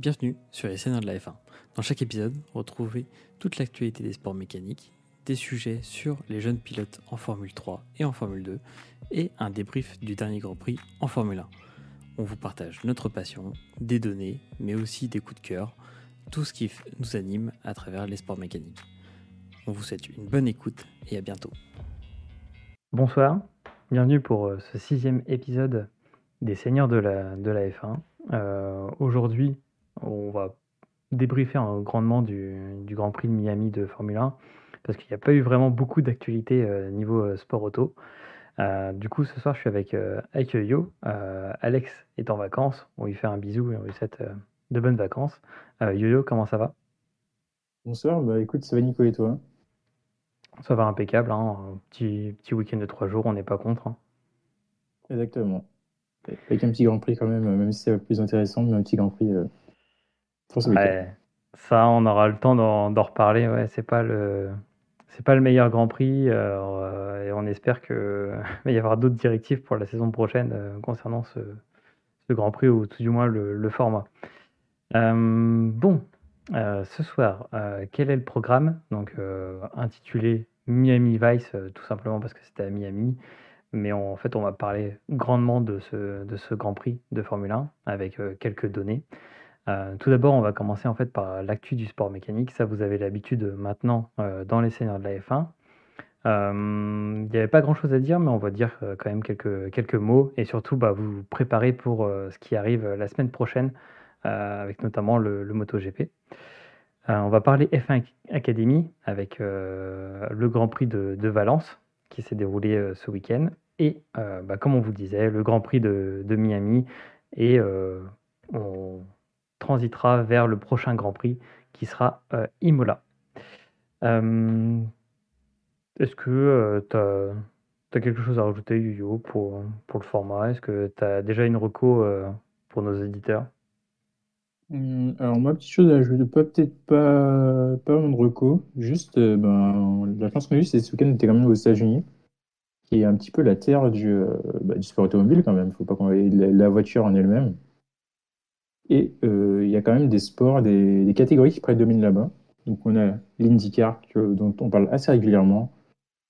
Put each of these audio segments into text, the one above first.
Bienvenue sur les Seigneurs de la F1. Dans chaque épisode, retrouvez toute l'actualité des sports mécaniques, des sujets sur les jeunes pilotes en Formule 3 et en Formule 2, et un débrief du dernier Grand Prix en Formule 1. On vous partage notre passion, des données, mais aussi des coups de cœur, tout ce qui nous anime à travers les sports mécaniques. On vous souhaite une bonne écoute et à bientôt. Bonsoir, bienvenue pour euh, ce sixième épisode des Seigneurs de la, de la F1. Euh, Aujourd'hui, on va débriefer grandement du, du, Grand Prix de Miami de Formule 1 parce qu'il n'y a pas eu vraiment beaucoup d'actualité euh, niveau euh, sport auto. Euh, du coup, ce soir, je suis avec, euh, avec Yo. Alex est en vacances. On lui fait un bisou et on lui souhaite de bonnes vacances. Yo-Yo, comment ça va? Bonsoir, bah écoute, ça va Nico et toi? Ça va impeccable, hein. un petit, petit week-end de trois jours, on n'est pas contre. Hein. Exactement. Avec un petit Grand Prix quand même, même si c'est plus intéressant, mais un petit Grand Prix Ça, on aura le temps d'en reparler. Ouais, c'est pas le c'est pas le meilleur Grand Prix euh, et on espère que va y avoir d'autres directives pour la saison prochaine euh, concernant ce, Grand Prix ou tout du moins le, le format. Euh, bon, ce soir, quel est le programme? Donc intitulé Miami Vice, tout simplement parce que c'était à Miami. Mais en fait, on va parler grandement de ce, de ce Grand Prix de Formule 1 avec quelques données. Euh, tout d'abord, on va commencer en fait par l'actu du sport mécanique. Ça, vous avez l'habitude maintenant euh, dans les seigneurs de la F1. Euh, il n'y avait pas grand-chose à dire, mais on va dire quand même quelques, quelques mots et surtout bah, vous préparer pour ce qui arrive la semaine prochaine avec notamment le, le MotoGP. on va parler F1 Academy avec le Grand Prix de, Valence qui s'est déroulé ce week-end et bah, comme on vous disait, le Grand Prix de, de Miami et on transitera vers le prochain Grand Prix qui sera euh, Imola. Euh, est-ce que tu as, quelque chose à rajouter, Yuyo, pour, pour le format? Est-ce que tu as déjà une reco pour nos éditeurs? Mmh, alors moi, petite chose à ajouter, peut-être pas, pas de reco, juste ben, la chance qu'on a eue, c'est ce week-end était quand même aux États-Unis, qui est un petit peu la terre du, bah, du sport automobile quand même, faut pas qu'on la voiture en elle-même. Et euh, il y a quand même des sports, des, des catégories qui prédominent là-bas. Donc on a l'IndyCar dont on parle assez régulièrement,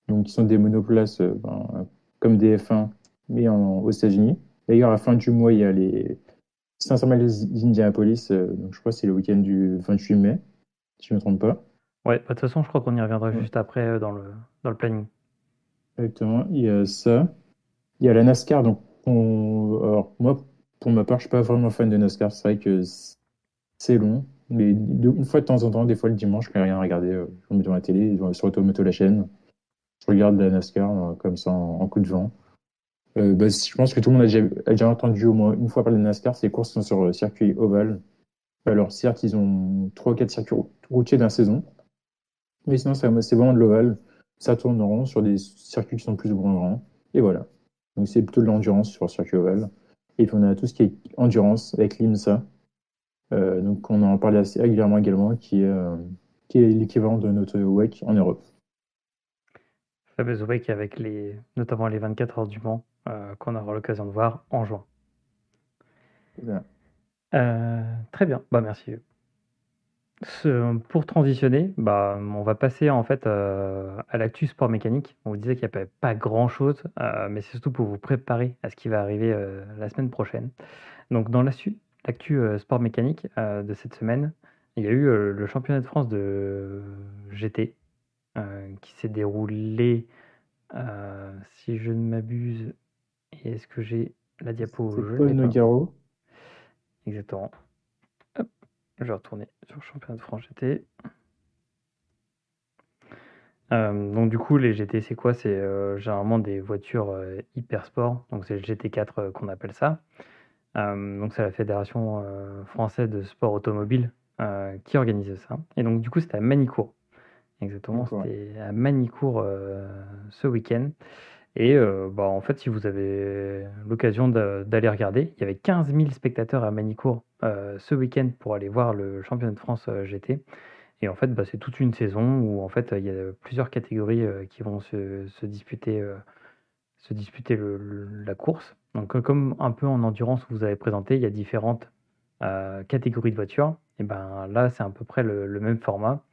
donc qui sont des monoplaces euh, ben, comme des F1 mais en, aux États-Unis. D'ailleurs à la fin du mois il y a les 500 miles d'Indianapolis, euh, donc je crois que c'est le week-end du 28 mai, si je ne me trompe pas. Ouais, bah, de toute façon je crois qu'on y reviendra ouais. juste après dans le, dans le planning. Exactement, il y a ça. Il y a la NASCAR, donc on, alors moi pour ma part, je suis pas vraiment fan de NASCAR. C'est vrai que c'est long. Mais une fois de temps en temps, des fois le dimanche, quand il a rien à regarder, euh, je me mets devant la télé, sur Automoto la chaîne. Je regarde la NASCAR euh, comme ça en, coup de vent. Euh, bah, je pense que tout le monde a déjà, entendu au moins une fois parler de NASCAR. Ces courses sont sur le circuit ovale. Alors certes, ils ont trois ou quatre circuits routiers la saison. Mais sinon, c'est vraiment de l'ovale. Ça tourne en rond sur des circuits qui sont plus ou moins grands. Et voilà. Donc c'est plutôt de l'endurance sur circuit ovale. Et puis on a tout ce qui est endurance avec l'IMSA. Euh, donc on en parle assez régulièrement également, qui est, euh, qui est l'équivalent de notre WEC en Europe. Fameuse WEC avec les, notamment les 24 heures du Mans euh, qu'on aura l'occasion de voir en juin. Euh, très bien, bah merci. Ce, pour transitionner, bah, on va passer en fait euh, à l'actu sport mécanique. On vous disait qu'il n'y avait pas grand chose, euh, mais c'est surtout pour vous préparer à ce qui va arriver euh, la semaine prochaine. Donc, dans l'actu sport mécanique de cette semaine, il y a eu le championnat de France de GT qui s'est déroulé, si je ne m'abuse, et est-ce que j'ai la diapo? Paul Nogaro. Exactement. Je vais retourner sur le championnat de France GT. Euh, donc du coup, les GT, c'est quoi? C'est euh, généralement des voitures euh, hyper sport. Donc c'est le GT4 euh, qu'on appelle ça. Donc c'est la Fédération française de sport automobile qui organise ça. Et donc du coup, c'était à Manicourt. Exactement, c'était à Manicourt ce week-end. Et bah, en fait, si vous avez l'occasion d'aller regarder, il y avait 15 000 spectateurs à Manicourt ce week-end pour aller voir le championnat de France euh, GT. Et en fait, bah, c'est toute une saison où en fait il y a plusieurs catégories euh, qui vont se, se disputer, euh, se disputer la course. Donc comme un peu en endurance vous avez présenté, il y a différentes catégories de voitures. Et ben là, c'est à peu près le, même format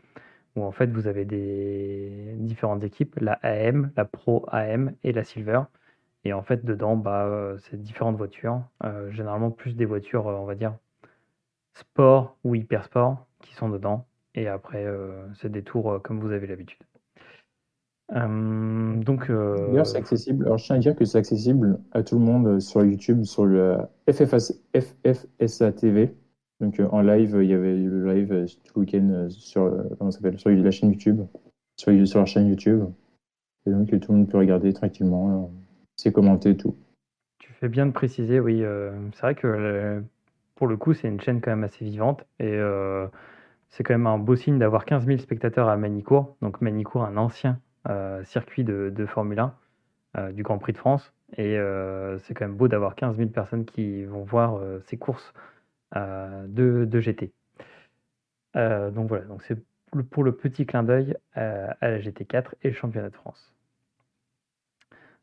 où en fait vous avez des différentes équipes, la AM, la Pro AM et la Silver. Et en fait, dedans, bah, c'est différentes voitures, généralement plus des voitures, on va dire, sport ou hyper sport qui sont dedans. Et après, c'est des tours comme vous avez l'habitude. Euh, donc, euh, D'ailleurs, c'est accessible. Alors, je tiens à dire que c'est accessible à tout le monde sur YouTube, sur le FFSA TV. Donc, euh, en live, il y avait le live tout le week-end sur, comment sur la chaîne YouTube, sur, sur la chaîne YouTube. Et donc, tout le monde peut regarder tranquillement. C'est commenté et tout. Tu fais bien de préciser, oui. c'est vrai que pour le coup, c'est une chaîne quand même assez vivante. Et c'est quand même un beau signe d'avoir 15 000 spectateurs à Manicourt. Donc, Manicourt, un ancien euh, circuit de, Formule 1 euh, du Grand Prix de France. Et euh, c'est quand même beau d'avoir 15 000 personnes qui vont voir ces courses de, de, GT. donc voilà, donc c'est pour le petit clin d'œil à la GT4 et le championnat de France.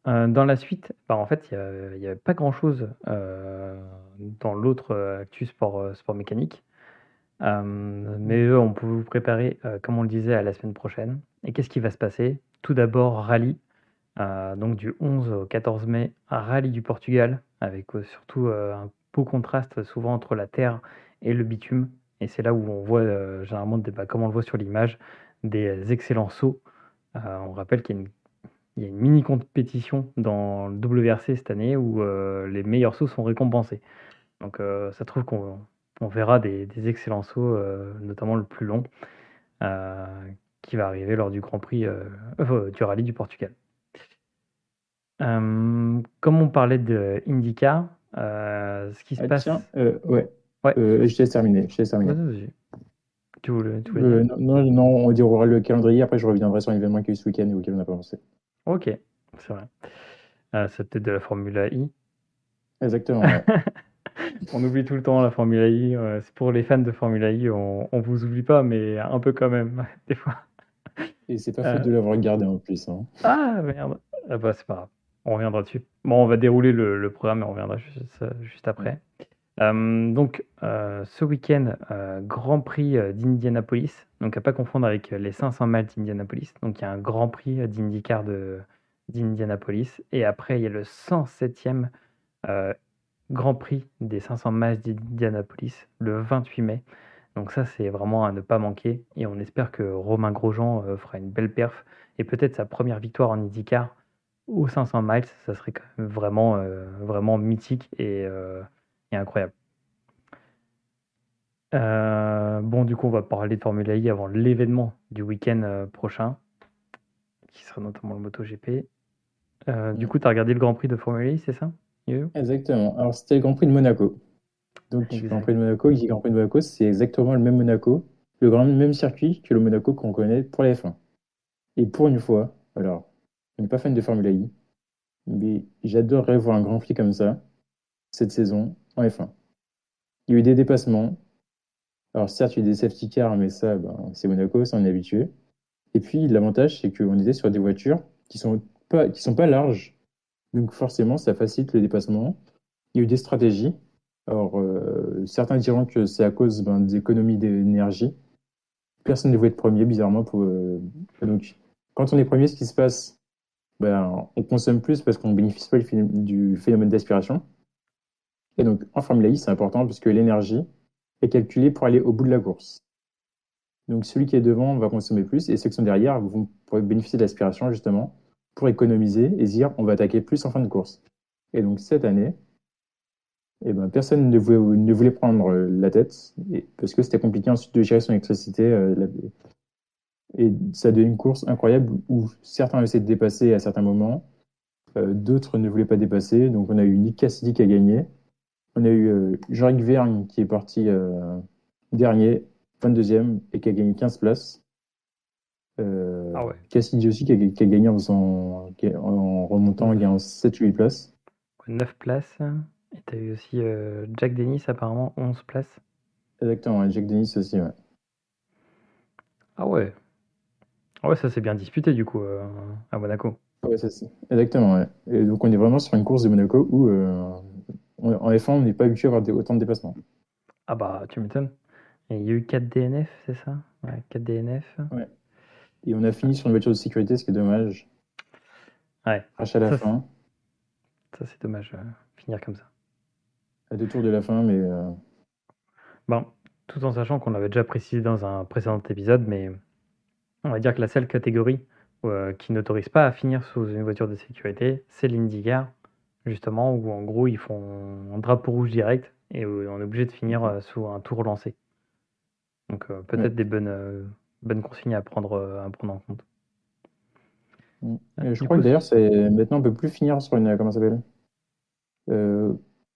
dans la suite, bah, en fait, il n'y avait pas grand-chose dans l'autre actu sport, sport mécanique. mais on peut vous préparer, comme on le disait, à la semaine prochaine. Et qu'est-ce qui va se passer? Tout d'abord, rallye, euh, donc du 11 au 14 mai, rallye du Portugal, avec euh, surtout euh, un beau contraste souvent entre la terre et le bitume. Et c'est là où on voit généralement, bah, comme on le voit sur l'image, des excellents sauts. on rappelle qu'il y a une mini compétition dans le WRC cette année où les meilleurs sauts sont récompensés. Donc ça trouve qu'on verra des, des, excellents sauts, notamment le plus long, qui va arriver lors du Grand Prix euh, euh, du Rallye du Portugal. Euh, comme on parlait de IndyCar, ce qui se ah, passe. Tiens, ouais. ouais. je t'ai terminé. Je terminé. Tu voulais, tu non, non, on déroulera le calendrier. Après, je reviendrai sur l'événement qui a eu ce week-end et auquel on n'a pas pensé. Ok, c'est vrai. c'est peut-être de la Formule I. Exactement. on oublie tout le temps la Formule I. c'est pour les fans de Formule I, on, on vous oublie pas, mais un peu quand même, des fois. Et c'est pas fait de l'avoir regardé en plus. Hein. Ah merde. Ah bah, c'est pas grave. On reviendra dessus. Bon, on va dérouler le, programme et on reviendra juste, juste après. Euh, donc, euh, ce week-end, euh, Grand Prix d'Indianapolis. Donc, à pas confondre avec les 500 miles d'Indianapolis. Donc, il y a un Grand Prix d'IndyCar d'Indianapolis. Et après, il y a le 107e Grand Prix des 500 miles d'Indianapolis le 28 mai. Donc ça, c'est vraiment à ne pas manquer. Et on espère que Romain Grosjean fera une belle perf et peut-être sa première victoire en IndyCar aux 500 miles. Ça serait vraiment, vraiment mythique et, euh, incroyable. bon, du coup, on va parler de Formule I avant l'événement du week-end prochain, qui sera notamment le MotoGP. du coup, tu as regardé le Grand Prix de Formule I, c'est ça Exactement. Alors, c'était le Grand Prix de Monaco. Donc, le Grand Prix de Monaco, Grand Prix de Monaco, c'est exactement le même Monaco, le grand, même circuit que le Monaco qu'on connaît pour la F1. Et pour une fois, alors, je n'est pas fan de Formule I, mais j'adorerais voir un Grand Prix comme ça, cette saison, en F1. Il y a eu des dépassements. Alors, certes, il y a eu des safety cars, mais ça, ben, c'est Monaco, ça, on est habitué. Et puis, l'avantage, c'est qu'on était sur des voitures qui sont sont pas larges. Donc, forcément, ça facilite le dépassement. Il y a eu des stratégies. Alors, euh, certains diront que c'est à cause ben, des économies d'énergie. Personne ne voulait être premier, bizarrement. Euh, donc, quand on est premier, ce qui se passe, ben, on consomme plus parce qu'on ne bénéficie pas du phénomène d'aspiration. Et donc, en Formule I, c'est important parce que l'énergie est calculée pour aller au bout de la course. Donc, celui qui est devant va consommer plus et ceux qui sont derrière vont bénéficier de l'aspiration, justement, pour économiser et dire on va attaquer plus en fin de course. Et donc, cette année, eh ben, personne ne voulait, prendre euh, la tête parce que c'était compliqué ensuite de gérer son électricité. Euh, et ça a donné une course incroyable où certains ont essayé de dépasser à certains moments, euh, d'autres ne voulaient pas dépasser. Donc on a eu Nick Cassidy qui a gagné, on a eu Jean-Luc Vergne qui est parti dernier, 22e et qui a gagné 15 places. ah ouais. Cassidy aussi qui a, gagné en, en remontant, en gagnant 7-8 places. 9 places. Et tu as eu aussi euh, Jack Dennis, apparemment 11 places. Exactement, Jack Dennis aussi, ouais. Ah ouais. Ah ouais, ça s'est bien disputé du coup euh, à Monaco. Ouais, c'est exactement, ouais. Et donc on est vraiment sur une course de Monaco où euh, en F1 on n'est pas habitué à avoir autant de dépassements. Ah bah, tu m'étonnes. Il y a eu 4 DNF, c'est ça? Ouais, 4 DNF. Ouais. Et on a fini sur une voiture de sécurité, ce qui est dommage. Ouais. Crash à la Ça, fin. Ça, c'est dommage, euh, finir comme ça. À deux tours de la fin, mais euh, Bon, tout en sachant qu'on l'avait déjà précisé dans un précédent épisode, mais on va dire que la seule catégorie euh, qui n'autorise pas à finir sous une voiture de sécurité, c'est l'IndyCar, justement, où en gros ils font un drapeau rouge direct et où on est obligé de finir euh, sous un tour lancé. Donc euh, peut-être Ouais. des bonnes, euh, bonnes consignes à prendre, euh, à prendre en compte. Mm. Je du crois coup, que d'ailleurs, c'est maintenant on peut plus finir sur une comment ça s'appelle? Euh,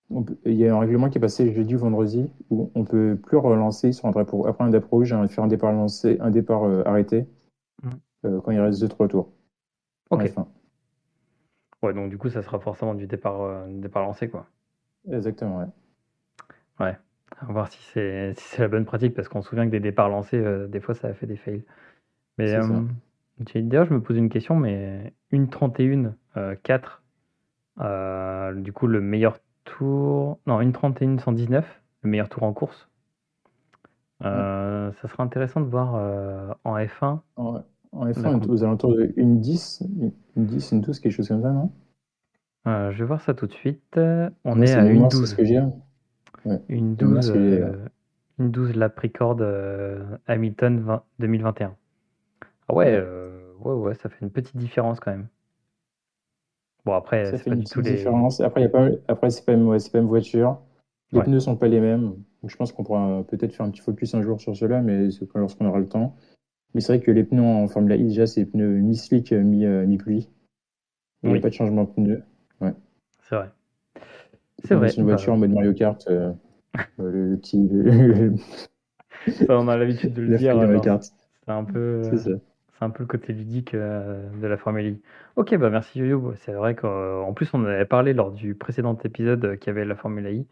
peut- Il y a un règlement qui est passé jeudi ou vendredi où on peut plus relancer sur un drapeau après un drapeau rouge et faire un départ lancé, un départ euh, arrêté Mm. euh, quand il reste deux trois tours. Ok. F1. Ouais, donc du coup, ça sera forcément du départ, euh, départ lancé, quoi. Exactement. Ouais. Ouais. À voir si c'est si c'est la bonne pratique, parce qu'on se souvient que des départs lancés, euh, des fois, ça a fait des fails. Mais euh, d'ailleurs, je me pose une question, mais une 31, euh, 4, euh, du coup, le meilleur tour. Non, une 31 119, le meilleur tour en course. Euh, Ça sera intéressant de voir euh, en F1. En, en F1, La on est comp- aux alentours de une 10, une 10, une 12, quelque chose comme ça, non? Euh, je vais voir ça tout de suite. On est à une mémoire, c'est 12. ce que j'ai. Une Le mémoire, 12, c'est ce que j'ai, euh, une 12 lap record euh, Hamilton 20 2021. Ah ouais, Ouais. ouais, ouais, ça fait une petite différence quand même. Bon, après, Ça c'est fait pas une du tout petite les. différence. Après, il y a pas, après c'est pas, une- ouais, une voiture. Les Ouais. pneus sont pas les mêmes. Donc, je pense qu'on pourra peut-être faire un petit focus un jour sur cela, mais c'est lorsqu'on aura le temps. Mais c'est vrai que les pneus en Formule I, déjà, c'est pneus mi-slick, euh, euh, mi-pluie. Il n'y Oui. a pas de changement de pneus. C'est vrai. C'est vrai. sur une voiture en mode Mario Kart. euh, le, le petit. le- ça, on a l'habitude de le la dire. Mario Kart. C'est un peu, C'est ça. c'est un peu le côté ludique euh, de la Formule I. Ok, bah merci Yo-Yo. C'est vrai qu'en plus, on avait parlé lors du précédent épisode qu'il y avait la Formule I.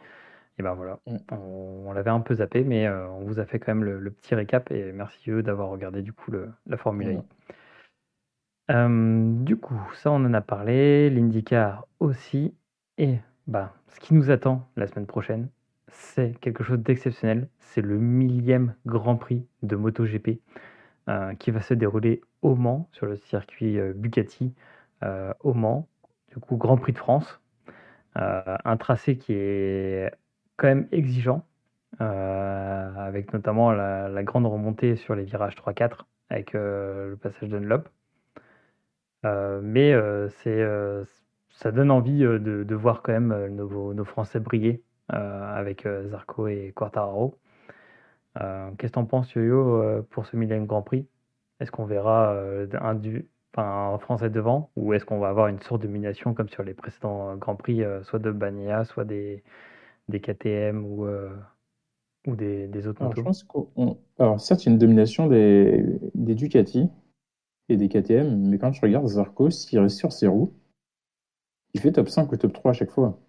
Et ben voilà, Mm. on, on l'avait un peu zappé, mais euh, on vous a fait quand même le, le petit récap. Et merci eux d'avoir regardé du coup le- la Formule I. Ouais. Euh, du coup, ça on en a parlé, l'IndyCar aussi. Et bah, ce qui nous attend la semaine prochaine, c'est quelque chose d'exceptionnel. C'est le millième Grand Prix de MotoGP euh, qui va se dérouler au Mans, sur le circuit euh, Bugatti euh, au Mans. Du coup, Grand Prix de France. Euh, un tracé qui est quand même exigeant, euh, avec notamment la, grande remontée sur les virages 3-4 avec euh, le passage Dunlop. Euh, mais c'est, ça donne envie de, voir quand même nos, Français briller avec Zarco et Quartararo. Qu'est-ce que tu en penses, Yo-Yo, pour ce millième Grand Prix? Est-ce qu'on verra un, Français devant? Ou est-ce qu'on va avoir une sorte de domination comme sur les précédents Grands Prix, soit de Bagnaia, soit des, des KTM ou, euh, ou des, des autres Alors, je pense. Alors, certes, il y a une domination des, des Ducati et des KTM, mais quand tu regardes Zarco, s'il reste sur ses roues, il fait top 5 ou top 3 à chaque fois.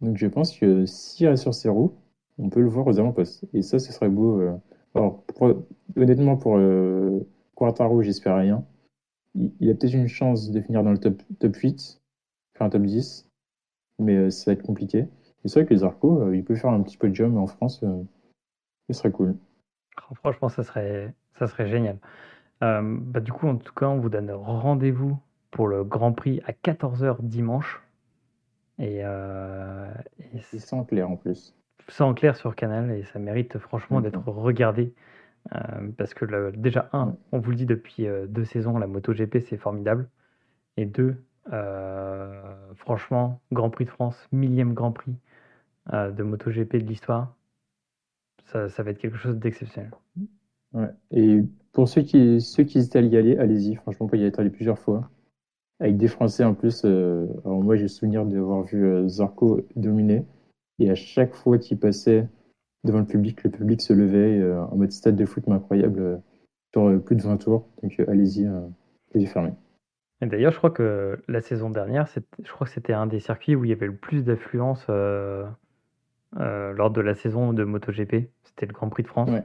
Donc, je pense que s'il reste sur ses roues, on peut le voir aux avant-postes. Et ça, ce serait beau. euh. Alors, pour- honnêtement, pour euh, Quartaro, j'espère rien. Il, il a peut-être une chance de finir dans le top, top 8, faire un top 10, mais euh, ça va être compliqué. Et c'est vrai que Zarco, euh, il peut faire un petit podium en France, euh, ce serait cool. Oh, Franchement, ça serait, ça serait génial. Euh, bah, du coup, en tout cas, on vous donne rendez-vous pour le Grand Prix à 14h dimanche. Et, euh, en clair en plus. en clair sur Canal et ça mérite franchement Mhm. d'être regardé. euh, parce que le- déjà, un, on vous le dit depuis deux saisons, la MotoGP c'est formidable. Et deux, franchement, Grand Prix de France, millième Grand Prix euh, de MotoGP de l'histoire, ça, ça va être quelque chose d'exceptionnel. Ouais. Et pour ceux qui, ceux qui hésitent à y aller, allez-y. Franchement, on peut y être allé plusieurs fois. Avec des Français en plus. euh, alors moi, j'ai le souvenir d'avoir vu euh, Zarco dominer. Et à chaque fois qu'il passait devant le public, le public se levait euh, en mode stade de foot, mais incroyable, sur plus de 20 tours. Donc allez-y, les yeux fermés. Et d'ailleurs, je crois que la saison dernière, je crois que c'était un des circuits où il y avait le plus d'affluence euh, euh, lors de la saison de MotoGP. C'était le Grand Prix de France. Ouais.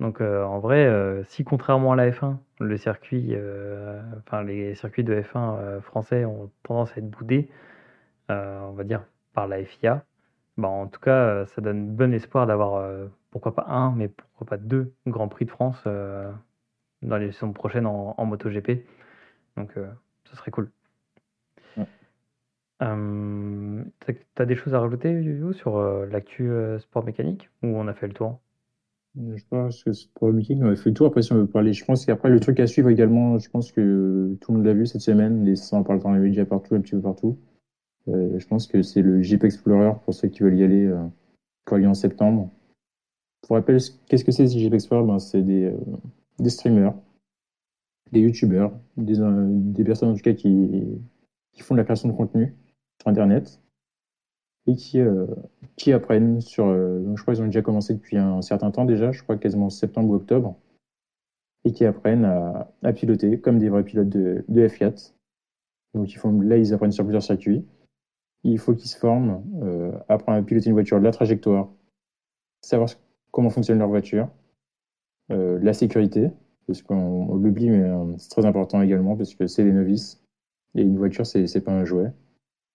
Donc euh, en vrai, euh, si contrairement à la F1, le circuit, euh, enfin les circuits de F1 euh, français ont tendance à être boudés, on va dire par la FIA, bah, en tout cas, ça donne bon espoir d'avoir, pourquoi pas un, mais pourquoi pas deux Grands Prix de France dans les saisons prochaines en, en MotoGP. Donc, ce serait cool. Euh, tu as des choses à rajouter, sur euh, l'actu euh, sport mécanique ou on a fait le tour? Je pense que sport mécanique, on a fait le tour. Après, si on veut parler, je pense qu'après, le truc à suivre également, je pense que tout le monde l'a vu cette semaine, les 100 par le temps, déjà partout, un petit peu partout. je pense que c'est le Jeep Explorer pour ceux qui veulent y aller quand il est en septembre. Pour rappel, qu'est-ce que c'est ce Jeep Explorer? Ben, c'est des, streamers, des youtubeurs, des, personnes en tout cas qui, qui font de la création de contenu sur Internet et qui, euh, apprennent sur. Euh, je crois qu'ils ont déjà commencé depuis un certain temps déjà, je crois quasiment septembre ou octobre, et qui apprennent à, piloter comme des vrais pilotes de, de F4. Donc ils là, ils apprennent sur plusieurs circuits. Il faut qu'ils se forment, euh, apprendre à piloter une voiture, la trajectoire, savoir comment fonctionne leur voiture, euh, la sécurité, parce qu'on l'oublie, mais c'est très important également, parce que c'est les novices. Et une voiture, c'est pas un jouet.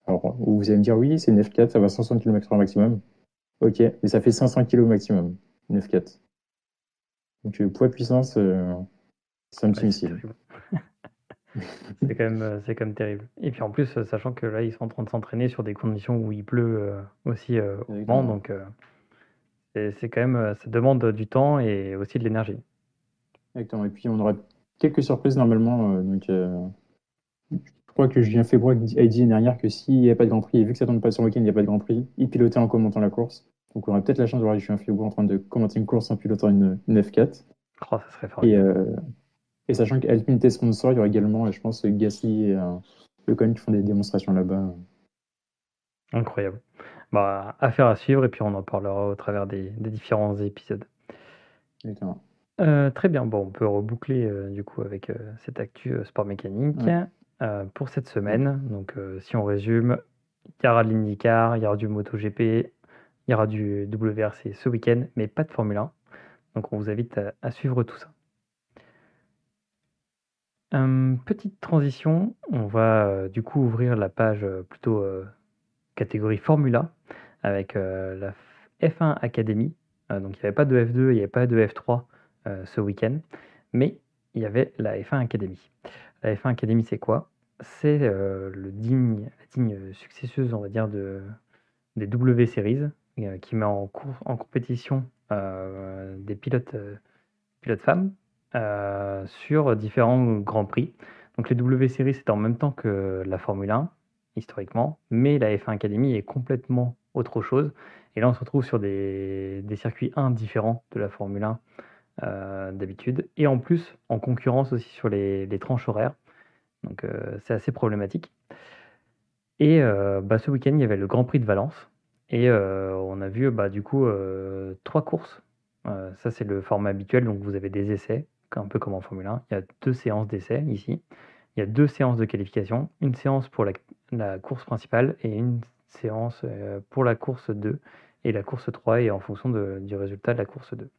Alors, vous allez me dire, oui, c'est une F4, ça va 500 km/h maximum. Ok, mais ça fait 500 kg maximum, une F4. Donc, euh, poids puissance, euh, c'est un petit missile. c'est quand, même, euh, quand même terrible. Et puis en plus, sachant que là, ils sont en train de s'entraîner sur des conditions où il pleut aussi au vent, donc c'est, quand même, ça demande du temps et aussi de l'énergie. Exactement. Et puis on aura quelques surprises normalement. donc, je crois que Julien Febrois a dit l'année dernière que s'il n'y a pas de Grand Prix, et vu que ça tombe pas sur le week-end, il n'y a pas de Grand Prix, il pilotait en commentant la course. Donc on aurait peut-être la chance de voir Julien Febrois en train de commenter une course en pilotant une, F4. Oh, ça serait fort. Et, euh, et, sachant qu'Alpine était sponsor, il y aura également, je pense, Gasly et euh, Lecon qui font des démonstrations là-bas. Incroyable. Bah, affaire à suivre et puis on en parlera au travers des, différents épisodes. Euh, très bien, bon, on peut reboucler euh, du coup avec cette actu sport mécanique. Euh, pour cette semaine. Donc, euh, si on résume, il y aura de l'IndyCar, il y aura du MotoGP, il y aura du WRC ce week-end, mais pas de Formule 1. Donc, on vous invite à, suivre tout ça. Euh, petite transition, on va du coup ouvrir la page plutôt catégorie Formula avec la F1 Academy. donc il n'y avait pas de F2, il n'y avait pas de F3 ce week-end, mais il y avait la F1 Academy. La F1 Academy, c'est quoi? C'est euh, la digne successeuse, on va dire, de, des W Series, euh, qui met en, compétition euh, des pilotes, femmes sur différents grands prix. Donc les W Series, c'est en même temps que la Formule 1, historiquement, mais la F1 Academy est complètement autre chose. Et là, on se retrouve sur des, circuits 1 différents de la Formule 1 euh, d'habitude, et en plus en concurrence aussi sur les, tranches horaires. Donc euh, c'est assez problématique. Et euh, bah, ce week-end, il y avait le Grand Prix de Valence, et on a vu bah, du coup trois courses. ça c'est le format habituel, donc vous avez des essais, un peu comme en Formule 1. Il y a deux séances d'essais ici. Il y a deux séances de qualification, une séance pour la, course principale et une séance pour la course 2 et la course 3 et en fonction du résultat de la course 2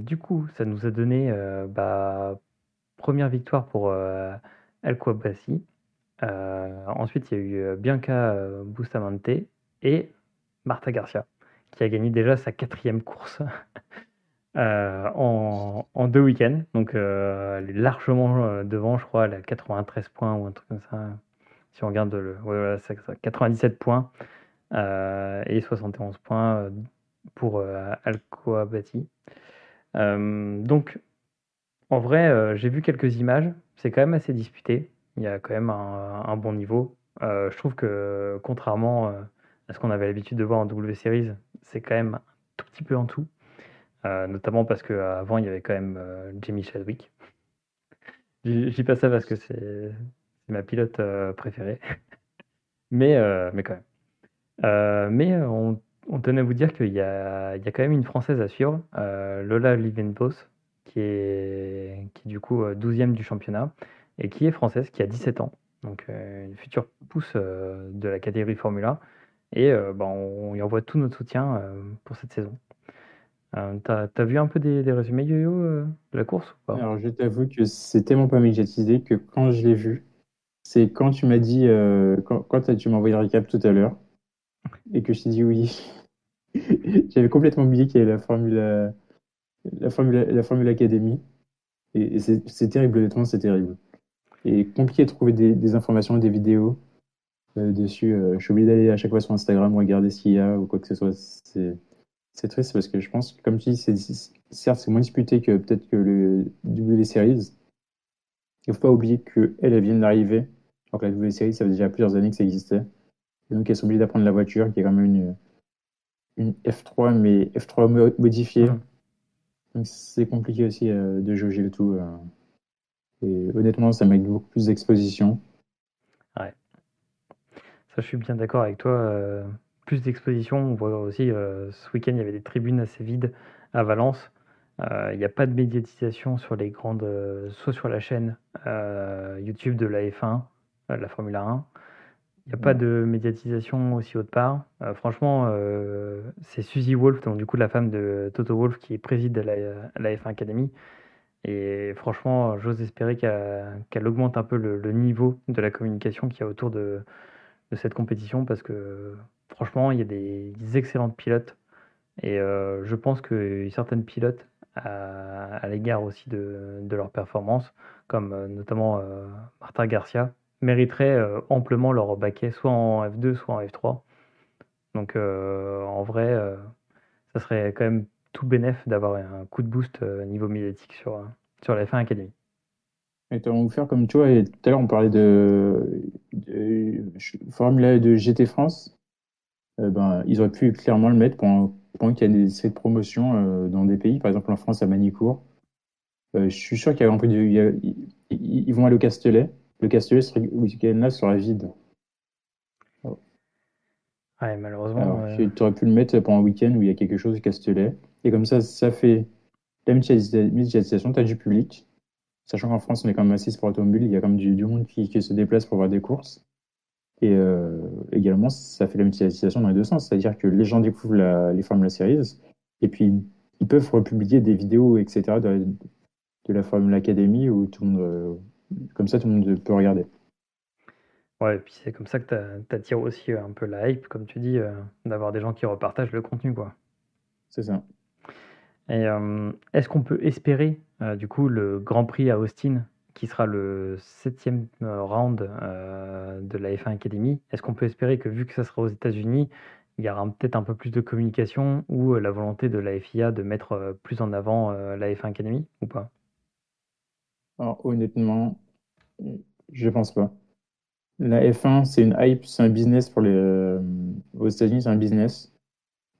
du coup, ça nous a donné, bah, première victoire pour, heu, El ensuite, il y a eu, Bianca, Bustamante et Marta Garcia, qui a gagné déjà sa quatrième course, en 2 week-ends. Donc, elle est largement, devant, je crois, elle a 93 points ou un truc comme ça. Si on regarde le voilà, c'est ça, 97 points, et 71 points, pour euh. Euh, donc, en vrai, euh, j'ai vu quelques images. C'est quand même assez disputé. Il y a quand même un, bon niveau. je trouve que, contrairement à ce qu'on avait l'habitude de voir en W Series, c'est quand même un tout petit peu en tout. notamment parce qu'avant, il y avait quand même Jamie Chadwick. Je dis pas ça parce que c'est ma pilote préférée. mais, mais quand même. mais on tenait à vous dire qu'il y y a quand même une Française à suivre, euh, Lola Livenpos, qui est, qui du coup 12e euh, du championnat et qui est française, qui a 17 ans. Donc euh, une future pousse de la catégorie Formula. Et bah, on, y envoie tout notre soutien pour cette saison. T'as as vu un peu des, résumés yo-yo de la course Alors je t'avoue que c'est tellement pas médiatisé que quand je l'ai vu, c'est quand tu m'as dit, quand, quand tu m'as envoyé le récap tout à l'heure, et que je t'ai dit oui. J'avais complètement oublié qu'il y avait la Formule, la Formule, la Formule Academy. Et, c'est terrible, honnêtement, c'est terrible. Et compliqué de trouver des, informations, des vidéos euh, dessus. Euh, je suis obligé d'aller à chaque fois sur Instagram regarder ce qu'il y a ou quoi que ce soit. C'est triste parce que je pense comme tu dis, certes, c'est moins disputé que peut-être que le W Series. Il ne faut pas oublier qu'elle, elle vient d'arriver. Alors que la W Series, ça fait déjà plusieurs années que ça existait. Et donc, elles sont obligées d'apprendre la voiture, qui est quand même une, une F3, mais F3 modifiée. C'est compliqué aussi euh, de jauger le tout. Euh. Et honnêtement, ça m'a beaucoup plus d'exposition. Ouais. Ça, je suis bien d'accord avec toi. Euh, plus d'exposition. On voit aussi, ce week-end, il y avait des tribunes assez vides à Valence. Il n'y a pas de médiatisation sur les grandes, soit sur la chaîne YouTube de la F1, de la Formule 1, il n'y a pas de médiatisation aussi haute part. Euh, franchement, euh, c'est Suzy Wolf, donc du coup la femme de Toto Wolf, qui préside la, la F1 Academy. Et franchement, j'ose espérer qu'elle augmente un peu le, niveau de la communication qu'il y a autour de, de, cette compétition, parce que franchement, il y a des, excellentes pilotes. Et euh, je pense que certaines pilotes, à, à l'égard aussi de, de leur performance, comme notamment Marta Garcia, mériteraient euh, amplement leur baquet, soit en F2, soit en F3. Donc euh, en vrai, euh, ça serait quand même tout bénéf d'avoir un coup de boost niveau médiatique sur, sur la F1 Academy. Et tu vas faire comme tu vois, tout à l'heure on parlait de, Formula et de GT France. ben, ils auraient pu clairement le mettre pendant, qu'il y a des séries de promotion dans des pays, par exemple en France à Manicourt. je suis sûr qu'il y a un peu de, ils vont aller au Castellet le Castellet ce week-end-là sera vide. Ouais, malheureusement. Tu aurais pu le mettre pendant un week-end où il y a quelque chose au Castellet. Et comme ça, ça fait la médiatisation, tu as du public. Sachant qu'en France, on est quand même assise pour automobile, il y a quand même du, monde qui, se déplace pour voir des courses. Et euh, également, ça fait la médiatisation dans les deux sens. C'est-à-dire que les gens découvrent les Formula Series et puis ils peuvent republier des vidéos, etc. de, de la Formula Academy où tout le monde euh, comme ça, tout le monde peut regarder. Ouais, et puis c'est comme ça que tu attires aussi euh, un peu la hype, comme tu dis, euh, d'avoir des gens qui repartagent le contenu, quoi. C'est ça. Et euh, est-ce qu'on peut espérer, du coup, le Grand Prix à Austin, qui sera le septième round de la F1 Academy, est-ce qu'on peut espérer que, vu que ça sera aux États-Unis, il y aura peut-être un peu plus de communication ou la volonté de la FIA de mettre plus en avant la F1 Academy ou pas? Alors, honnêtement, je pense pas. La F1, c'est une hype, c'est un business pour les. Euh, aux États-Unis, c'est un business.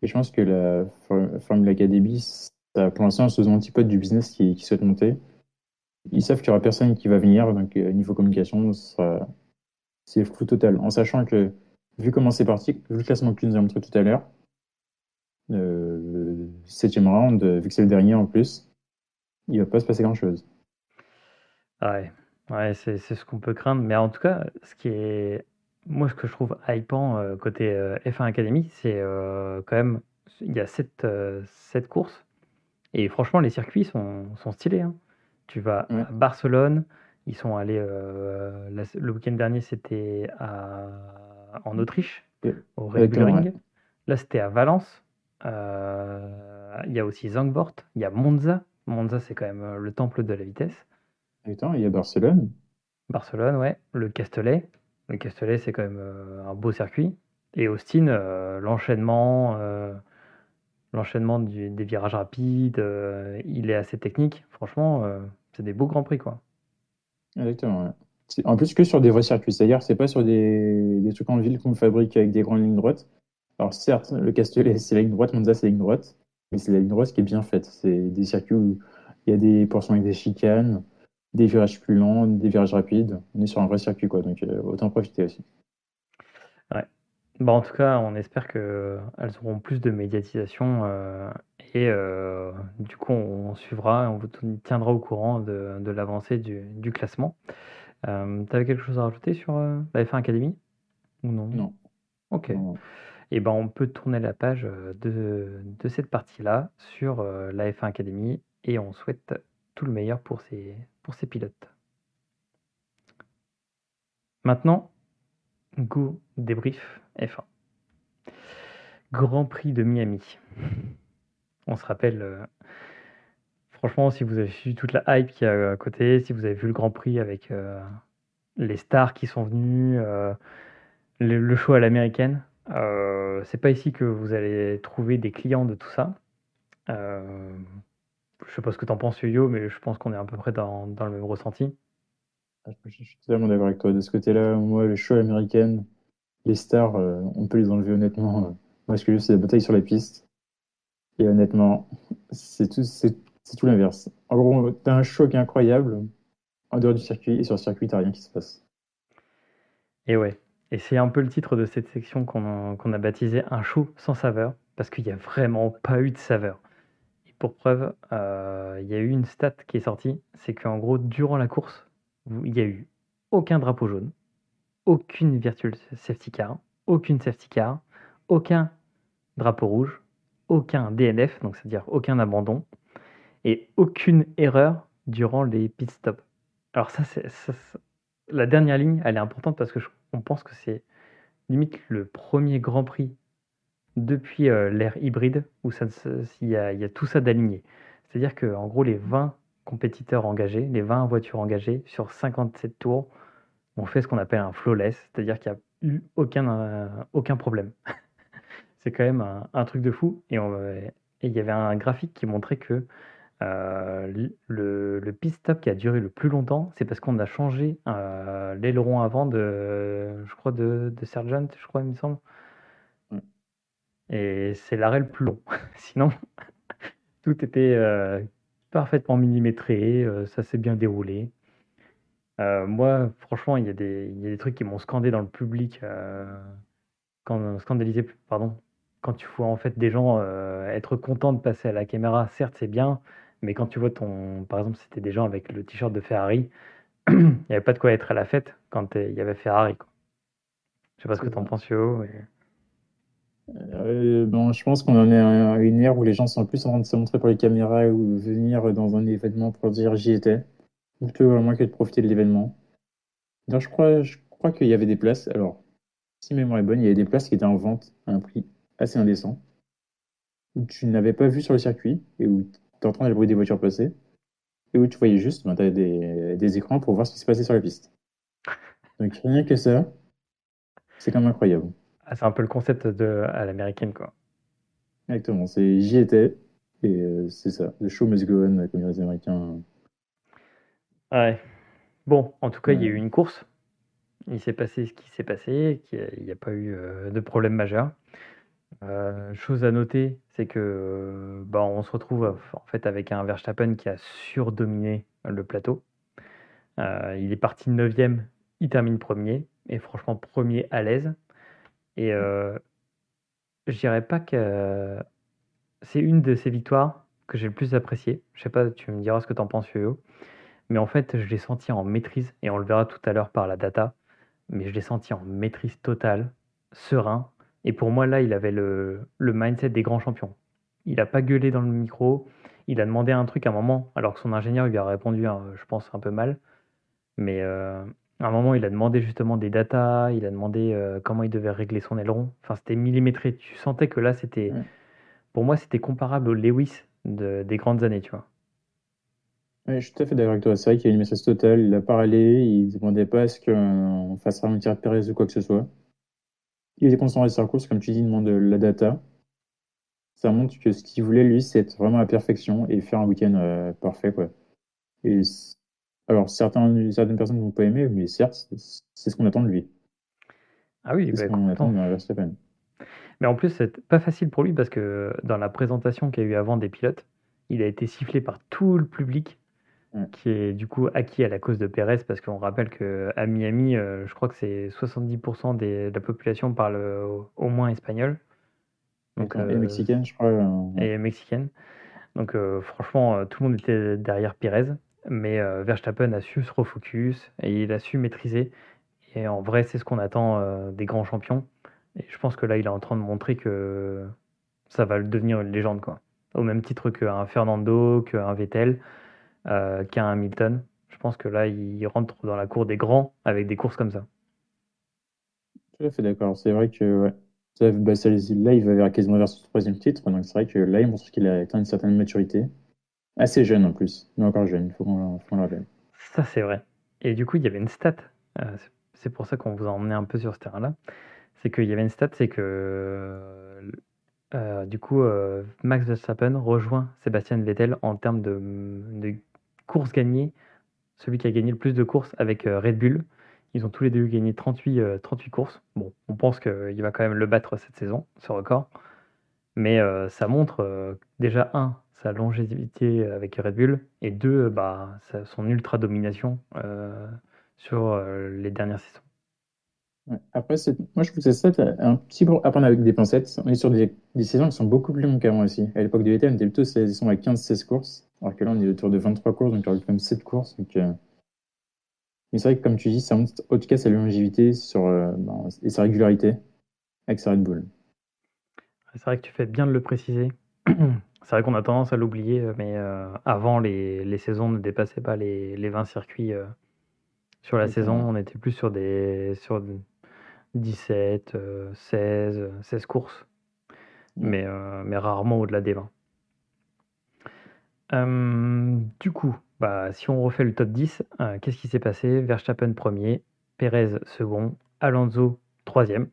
Et je pense que la Formula Academy, ça, pour l'instant, se peu du business qui, qui souhaite monter. Ils savent qu'il y aura personne qui va venir, donc euh, niveau communication, c'est flou total. En sachant que, vu comment c'est parti, vu le classement que tu nous as montré tout à l'heure, euh, septième round, vu que c'est le dernier en plus, il va pas se passer grand chose. Ouais, ouais, c'est c'est ce qu'on peut craindre. Mais en tout cas, ce qui est moi, ce que je trouve hypant, euh, côté, euh, F1 Academy, c'est, euh, quand même il y a 7 7 courses et franchement, les circuits sont sont stylés, hein. Tu vas à Barcelone, ils sont allés, le week-end dernier, c'était en Autriche, au Red Bull Ring. Là, c'était à Valence. il y a aussi Zandvoort, il y a Monza. Monza, c'est quand même, le temple de la vitesse. Il y a Barcelone. Barcelone, ouais. Le Castellet. Le Castellet, c'est quand même euh, un beau circuit. Et Austin, euh, l'enchaînement, euh, l'enchaînement des virages rapides, il est assez technique. Franchement, c'est des beaux grands prix, quoi. Exactement. En plus que sur des vrais circuits, c'est-à-dire c'est pas sur des, des trucs en ville qu'on fabrique avec des grandes lignes droites. Alors certes, le Castellet c'est la ligne droite, Monza c'est la ligne droite, mais c'est la ligne droite qui est bien faite. C'est des circuits où il y a des portions avec des chicanes, des virages plus lents, des virages rapides. On est sur un vrai circuit, quoi. Donc euh, autant profiter aussi. Ouais. Bon, en tout cas, on espère qu'elles auront plus de médiatisation euh, et euh, du coup, on, suivra, on vous tiendra au courant de, de l'avancée du, du, classement. tu avais quelque chose à rajouter sur la F1 Academy? Ou non? Non. Ok. Et eh ben, on peut tourner la page de, de cette partie-là sur la F1 Academy et on souhaite tout le meilleur pour ces, ces pilotes. Maintenant, go débrief F1. Grand Prix de Miami. On se rappelle, euh, franchement, si vous avez suivi toute la hype qu'il y a à côté, si vous avez vu le Grand Prix avec euh, les stars qui sont venus, euh, le, show à l'américaine, euh, c'est pas ici que vous allez trouver des clients de tout ça. Je sais pas ce que t'en penses, Yo, mais je pense qu'on est à peu près dans, dans le même ressenti. Ah, Je suis totalement d'accord avec toi. De ce côté-là, moi, les shows américaines, les stars, euh, on peut les enlever honnêtement. Euh, Moi, ce que je veux, c'est la bataille sur la piste. Et honnêtement, c'est tout, c'est, tout l'inverse. En gros, t'as un show qui est incroyable en dehors du circuit, et sur le circuit, t'as rien qui se passe. Et ouais. Et c'est un peu le titre de cette section qu'on a, qu'on a baptisé Un show sans saveur, parce qu'il n'y a vraiment pas eu de saveur. Pour preuve, euh, il y a eu une stat qui est sortie, c'est qu'en gros, durant la course, il n'y a eu aucun drapeau jaune, aucune virtual safety car, aucune safety car, aucun drapeau rouge, aucun DNF, donc c'est-à-dire aucun abandon, et aucune erreur durant les pit stops. Alors ça, c'est- la dernière ligne, elle est importante parce que je- on pense que c'est limite le premier Grand Prix depuis euh, l'ère hybride où il y a, tout ça d'aligné. C'est-à-dire que en gros, les 20 compétiteurs engagés, les 20 voitures engagées sur 57 tours ont fait ce qu'on appelle un flawless, c'est-à-dire qu'il n'y a eu aucun, euh, aucun problème. c'est quand même un, truc de fou. Et il y avait un graphique qui montrait que euh, le, le pit stop qui a duré le plus longtemps, c'est parce qu'on a changé l'aileron avant de, je crois, de, de Sergeant, je crois, il me semble. Et c'est l'arrêt le plus long. Sinon, tout était euh, parfaitement millimétré, euh, ça s'est bien déroulé. Euh, moi, franchement, il y a des, il y a des trucs qui m'ont scandé dans le public, quand, scandalisé, pardon, quand tu vois en fait des gens être contents de passer à la caméra, certes c'est bien, mais quand tu vois ton, par exemple, c'était des gens avec le t-shirt de Ferrari, il n'y avait pas de quoi être à la fête quand il y avait Ferrari, quoi. Je sais pas ce que t'en vrai. penses, Yo. mais- Euh, bon, je pense qu'on en est à une ère où les gens sont plus en train de se montrer pour les caméras ou venir dans un événement pour dire j'y étais, plutôt vraiment que de profiter de l'événement. D'ailleurs, je crois, je crois qu'il y avait des places. Alors, si mémoire est bonne, il y avait des places qui étaient en vente à un prix assez indécent, où tu n'avais pas vu sur le circuit et où tu entendais le bruit des voitures passer, et où tu voyais juste, ben, des, des écrans pour voir ce qui se passait sur la piste. Donc rien que ça, c'est quand même incroyable. Ah, c'est un peu le concept de, à l'américaine, quoi. Exactement, c'est j'y étais, et euh, c'est ça, the show must go on, comme les Américains. Ouais. Bon, en tout cas, il y a eu une course. Il s'est passé ce qui s'est passé, il n'y a pas eu euh, de problème majeur. Euh, chose à noter, c'est que bah, on se retrouve en fait avec un Verstappen qui a surdominé le plateau. Il est parti 9 il termine premier, et franchement premier à l'aise. Et euh, je dirais pas que c'est une de ces victoires que j'ai le plus appréciée. Je sais pas, tu me diras ce que tu en penses, Yo. Mais en fait, je l'ai senti en maîtrise, et on le verra tout à l'heure par la data, mais je l'ai senti en maîtrise totale, serein. Et pour moi, là, il avait le, le mindset des grands champions. Il n'a pas gueulé dans le micro, il a demandé un truc à un moment, alors que son ingénieur lui a répondu, hein, je pense, un peu mal. Mais euh, à un moment, il a demandé justement des datas, il a demandé euh, comment il devait régler son aileron. Enfin, c'était millimétré. Tu sentais que là, c'était, Ouais. pour moi, c'était comparable au Lewis de- des grandes années, tu vois. Ouais, je suis tout à fait d'accord avec toi. C'est vrai qu'il y a une maîtrise totale. Il a parlé, il demandait pas à ce qu'on fasse ralentir Perez ou quoi que ce soit. Il était concentré sur la course, comme tu dis, il demande de la data. Ça montre que ce qu'il voulait, lui, c'est être vraiment à la perfection et faire un week-end euh, parfait, quoi. Et alors, certains, certaines personnes vont pas aimer, mais certes, c'est ce qu'on attend de lui. Ah oui, C'est ce bah, qu'on attend de Verstappen. Mais en plus, c'est pas facile pour lui parce que dans la présentation qu'il y a eu avant des pilotes, il a été sifflé par tout le public Ouais. qui est du coup acquis à la cause de Pérez parce qu'on rappelle qu'à Miami, euh, je crois que c'est 70% des- de la population parle au moins espagnol donc, Et euh, mexicaine, je crois. euh, et mexicaine. Donc euh, franchement, tout le monde était derrière Pérez, mais euh, Verstappen a su se refocus et il a su maîtriser. Et en vrai, c'est ce qu'on attend euh, des grands champions. Et je pense que là, il est en train de montrer que ça va devenir une légende, quoi. Au même titre qu'un Fernando, qu'un Vettel, euh, qu'un Hamilton. Je pense que là, il rentre dans la cour des grands avec des courses comme ça. Tout à fait d'accord. C'est vrai que ouais. là, il va quasiment vers son troisième titre, donc c'est vrai que là, il montre qu'il a atteint une certaine maturité. Assez jeune en plus, mais encore jeune, il faut qu'on le rappelle. Ça, c'est vrai. Et du coup, il y avait une stat, euh, c'est pour ça qu'on vous a emmené un peu sur ce terrain-là, c'est qu'il y avait une stat, c'est que euh, du coup, euh, Max Verstappen rejoint Sébastien Vettel en termes de, de courses gagnées, celui qui a gagné le plus de courses avec Red Bull. Ils ont tous les deux gagné 38, 38 courses. Bon, on pense qu'il va quand même le battre cette saison, ce record. Mais ça montre déjà, un, sa longévité avec Red Bull, et deux, bah, son ultra domination sur les dernières saisons. Après, moi je trouve que c'est un petit peu à prendre avec des pincettes. On est sur des, saisons qui sont beaucoup plus longues qu'avant aussi. À l'époque de VTM, on était plutôt saison avec 15-16 courses, alors que là on est autour de 23 courses, donc il y quand même 7 courses. Donc, mais c'est vrai que, comme tu dis, ça montre en tout cas sa longévité sur, euh, ben, et sa régularité avec sa Red Bull. C'est vrai que tu fais bien de le préciser. c'est vrai qu'on a tendance à l'oublier, euh, mais euh, avant, les, les, saisons ne dépassaient pas les, les 20 circuits sur la saison. On était plus sur des sur 17, 16, 16 courses, mais, mais rarement au-delà des 20. du coup, bah, si on refait le top 10, euh, qu'est-ce qui s'est passé? Verstappen premier, Perez second, Alonso troisième.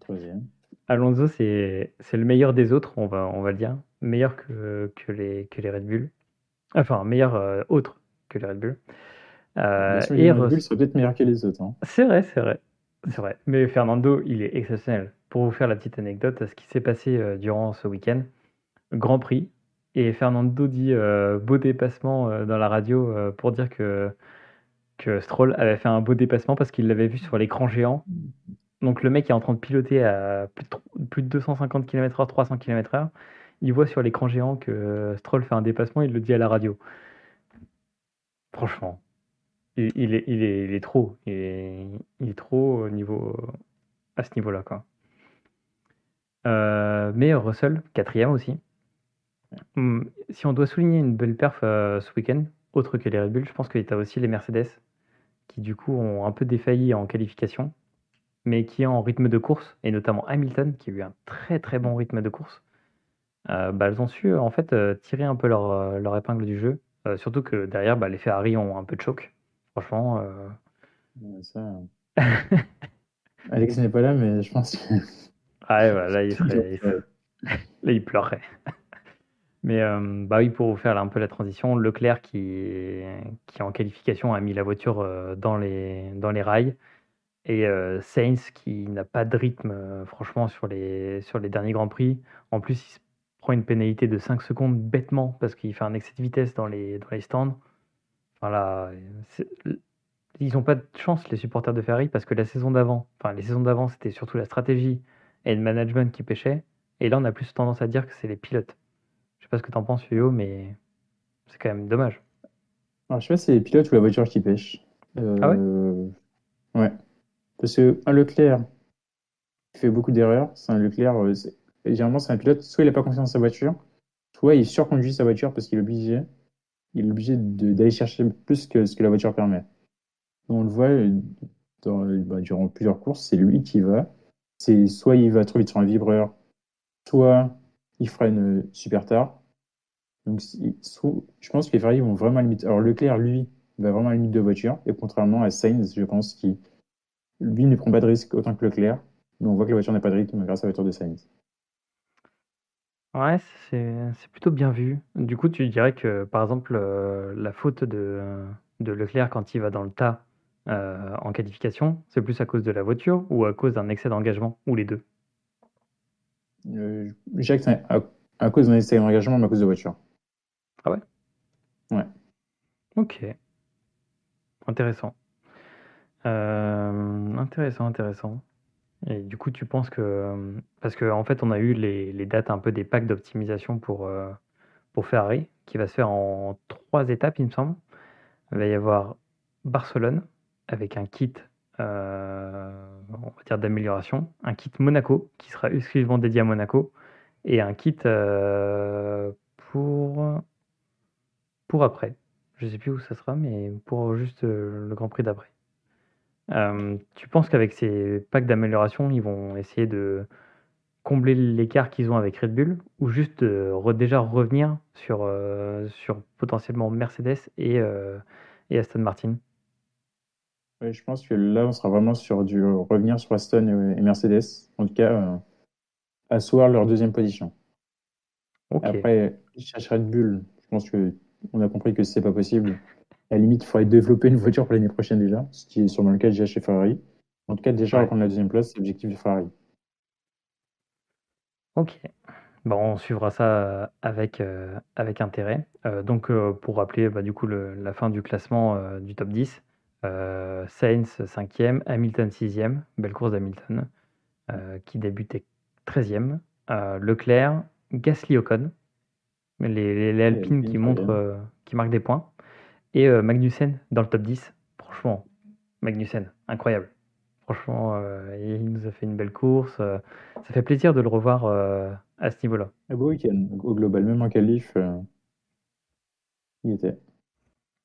Troisième. Alonso, c'est le meilleur des autres, on va, on va le dire. Meilleur que, que, les, que les Red Bull. Enfin, meilleur euh, autre que les Red Bull. Euh, les Red Bull serait peut-être meilleur que les autres. Hein. C'est vrai, c'est vrai. C'est vrai. Mais Fernando, il est exceptionnel. Pour vous faire la petite anecdote, ce qui s'est passé durant ce week-end, Grand Prix, et Fernando dit euh, beau dépassement euh, dans la radio euh, pour dire que, que Stroll avait fait un beau dépassement parce qu'il l'avait vu sur l'écran géant. Donc le mec est en train de piloter à plus de, 250 km/h, 300 km/h. Il voit sur l'écran géant que Stroll fait un dépassement, il le dit à la radio. Franchement, il, est, trop. Il est, trop au niveau, à ce niveau-là. Quoi. mais Russell, quatrième aussi. Hmm, si on doit souligner une belle perf euh, ce week-end, autre que les Red Bull, je pense que tu as aussi les Mercedes qui du coup ont un peu défailli en qualification, mais qui en rythme de course, et notamment Hamilton qui a eu un très très bon rythme de course. Euh, bah, elles ont su en fait euh, tirer un peu leur, leur épingle du jeu, surtout que derrière bah, les Ferrari ont un peu de choc. Franchement. Alex n'est pas là, mais je pense que. Ah ouais, bah, là, il serait, là, il pleurerait. Mais euh, bah oui, pour vous faire un peu la transition, Leclerc qui, qui en qualification a mis la voiture euh, dans les, dans les rails et euh, Sainz qui n'a pas de rythme franchement sur les, sur les derniers Grands Prix. En plus, il se prend une pénalité de 5 secondes bêtement parce qu'il fait un excès de vitesse dans les, dans les stands. Voilà, ils n'ont pas de chance les supporters de Ferrari parce que la saison d'avant, enfin les saisons d'avant c'était surtout la stratégie et le management qui pêchaient. Et là on a plus tendance à dire que c'est les pilotes sais pas ce que tu en penses, Yo, mais c'est quand même dommage. Alors, je sais pas si c'est les pilotes ou la voiture qui pêche. Euh, ah ouais? Ouais. Parce que un Leclerc fait beaucoup d'erreurs. C'est un Leclerc, euh, généralement, c'est un pilote, soit il n'a pas confiance en sa voiture, soit il surconduit sa voiture parce qu'il est obligé, il est obligé d'aller chercher plus que ce que la voiture permet. On le voit euh, dans, bah, durant plusieurs courses, c'est lui qui va. C'est soit il va trop vite sur un vibreur, soit il freine super tard. Donc, je pense que les Ferrari vont vraiment limiter. Alors, Leclerc, lui, va vraiment limiter de voiture. Et contrairement à Sainz, je pense qu'il, lui, ne prend pas de risque autant que Leclerc. Mais on voit que la voiture n'a pas de rythme grâce à la voiture de Sainz. Ouais, c'est plutôt bien vu. Du coup, tu dirais que, par exemple, euh, la faute de, de, Leclerc quand il va dans le tas euh, en qualification, c'est plus à cause de la voiture ou à cause d'un excès d'engagement, ou les deux? Euh, Je dirais c'est à, cause d'un excès d'engagement, mais à cause de la voiture. Ah ouais? Ouais. Ok. Intéressant. Euh, intéressant, intéressant. Et du coup, tu penses que. Parce qu'en en fait, on a eu les, dates un peu des packs d'optimisation pour, euh, pour Ferrari, qui va se faire en trois étapes, il me semble. Il va y avoir Barcelone, avec un kit, euh, on va dire, d'amélioration, un kit Monaco, qui sera exclusivement dédié à Monaco, et un kit pour après. Je sais plus où ça sera, mais pour juste euh, le Grand Prix d'après. Euh, tu penses qu'avec ces packs d'amélioration, ils vont essayer de, combler l'écart qu'ils ont avec Red Bull ou juste déjà revenir sur, sur potentiellement Mercedes et, et Aston Martin? Je pense que là, on sera vraiment sur du revenir sur Aston et Mercedes. En tout cas, asseoir leur deuxième position. Après, cherche Red Bull. Je pense que on a compris que c'est pas possible. À la limite, il faudrait développer une voiture pour l'année prochaine déjà, ce qui est sûrement le cas déjà chez Ferrari. En tout cas, déjà, ouais. reprendre la deuxième place, c'est l'objectif de Ferrari. Ok. Bon, on suivra ça euh, avec, euh, avec intérêt. Euh, donc, pour rappeler bah, du coup la fin du classement du top 10, Sainz 5e, Hamilton 6e, belle course d'Hamilton, qui débutait 13e. Leclerc, Gasly Ocon, les, les, Alpines qui, montrent, qui marquent des points. Et Magnussen dans le top 10. Franchement, Magnussen, incroyable. Franchement, euh, il nous a fait une belle course. Euh, ça fait plaisir de le revoir euh, à ce niveau-là. Un beau week-end, au global, même en qualif, il était.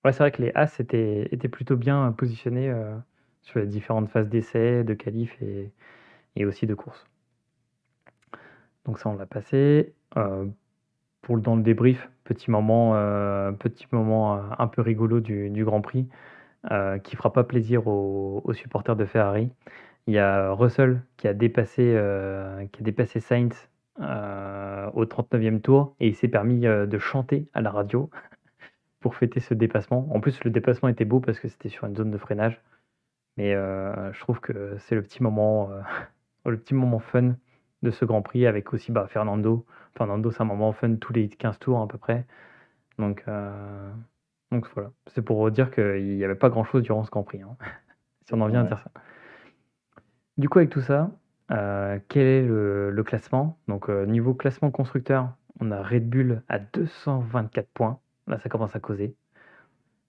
Ouais, c'est vrai que les As étaient, étaient plutôt bien positionnés sur les différentes phases d'essai, de qualif et, et, aussi de course. Donc ça, on l'a passé. Dans le débrief, petit moment, petit moment un peu rigolo du, du Grand Prix. Euh, qui fera pas plaisir aux, supporters de Ferrari. Il y a Russell qui a dépassé, euh, qui a dépassé Sainz euh, au 39e tour et il s'est permis de chanter à la radio pour fêter ce dépassement. En plus, le dépassement était beau parce que c'était sur une zone de freinage. Mais je trouve que c'est le petit moment, le petit moment fun de ce Grand Prix avec aussi bah, Fernando. Fernando, c'est un moment fun tous les 15 tours à peu près. Donc, donc voilà, c'est pour dire qu'il n'y avait pas grand-chose durant ce Grand Prix, hein. si on en vient à dire ça. Du coup, avec tout ça, euh, quel est le, classement? Donc euh, niveau classement constructeur, on a Red Bull à 224 points. Là, ça commence à causer.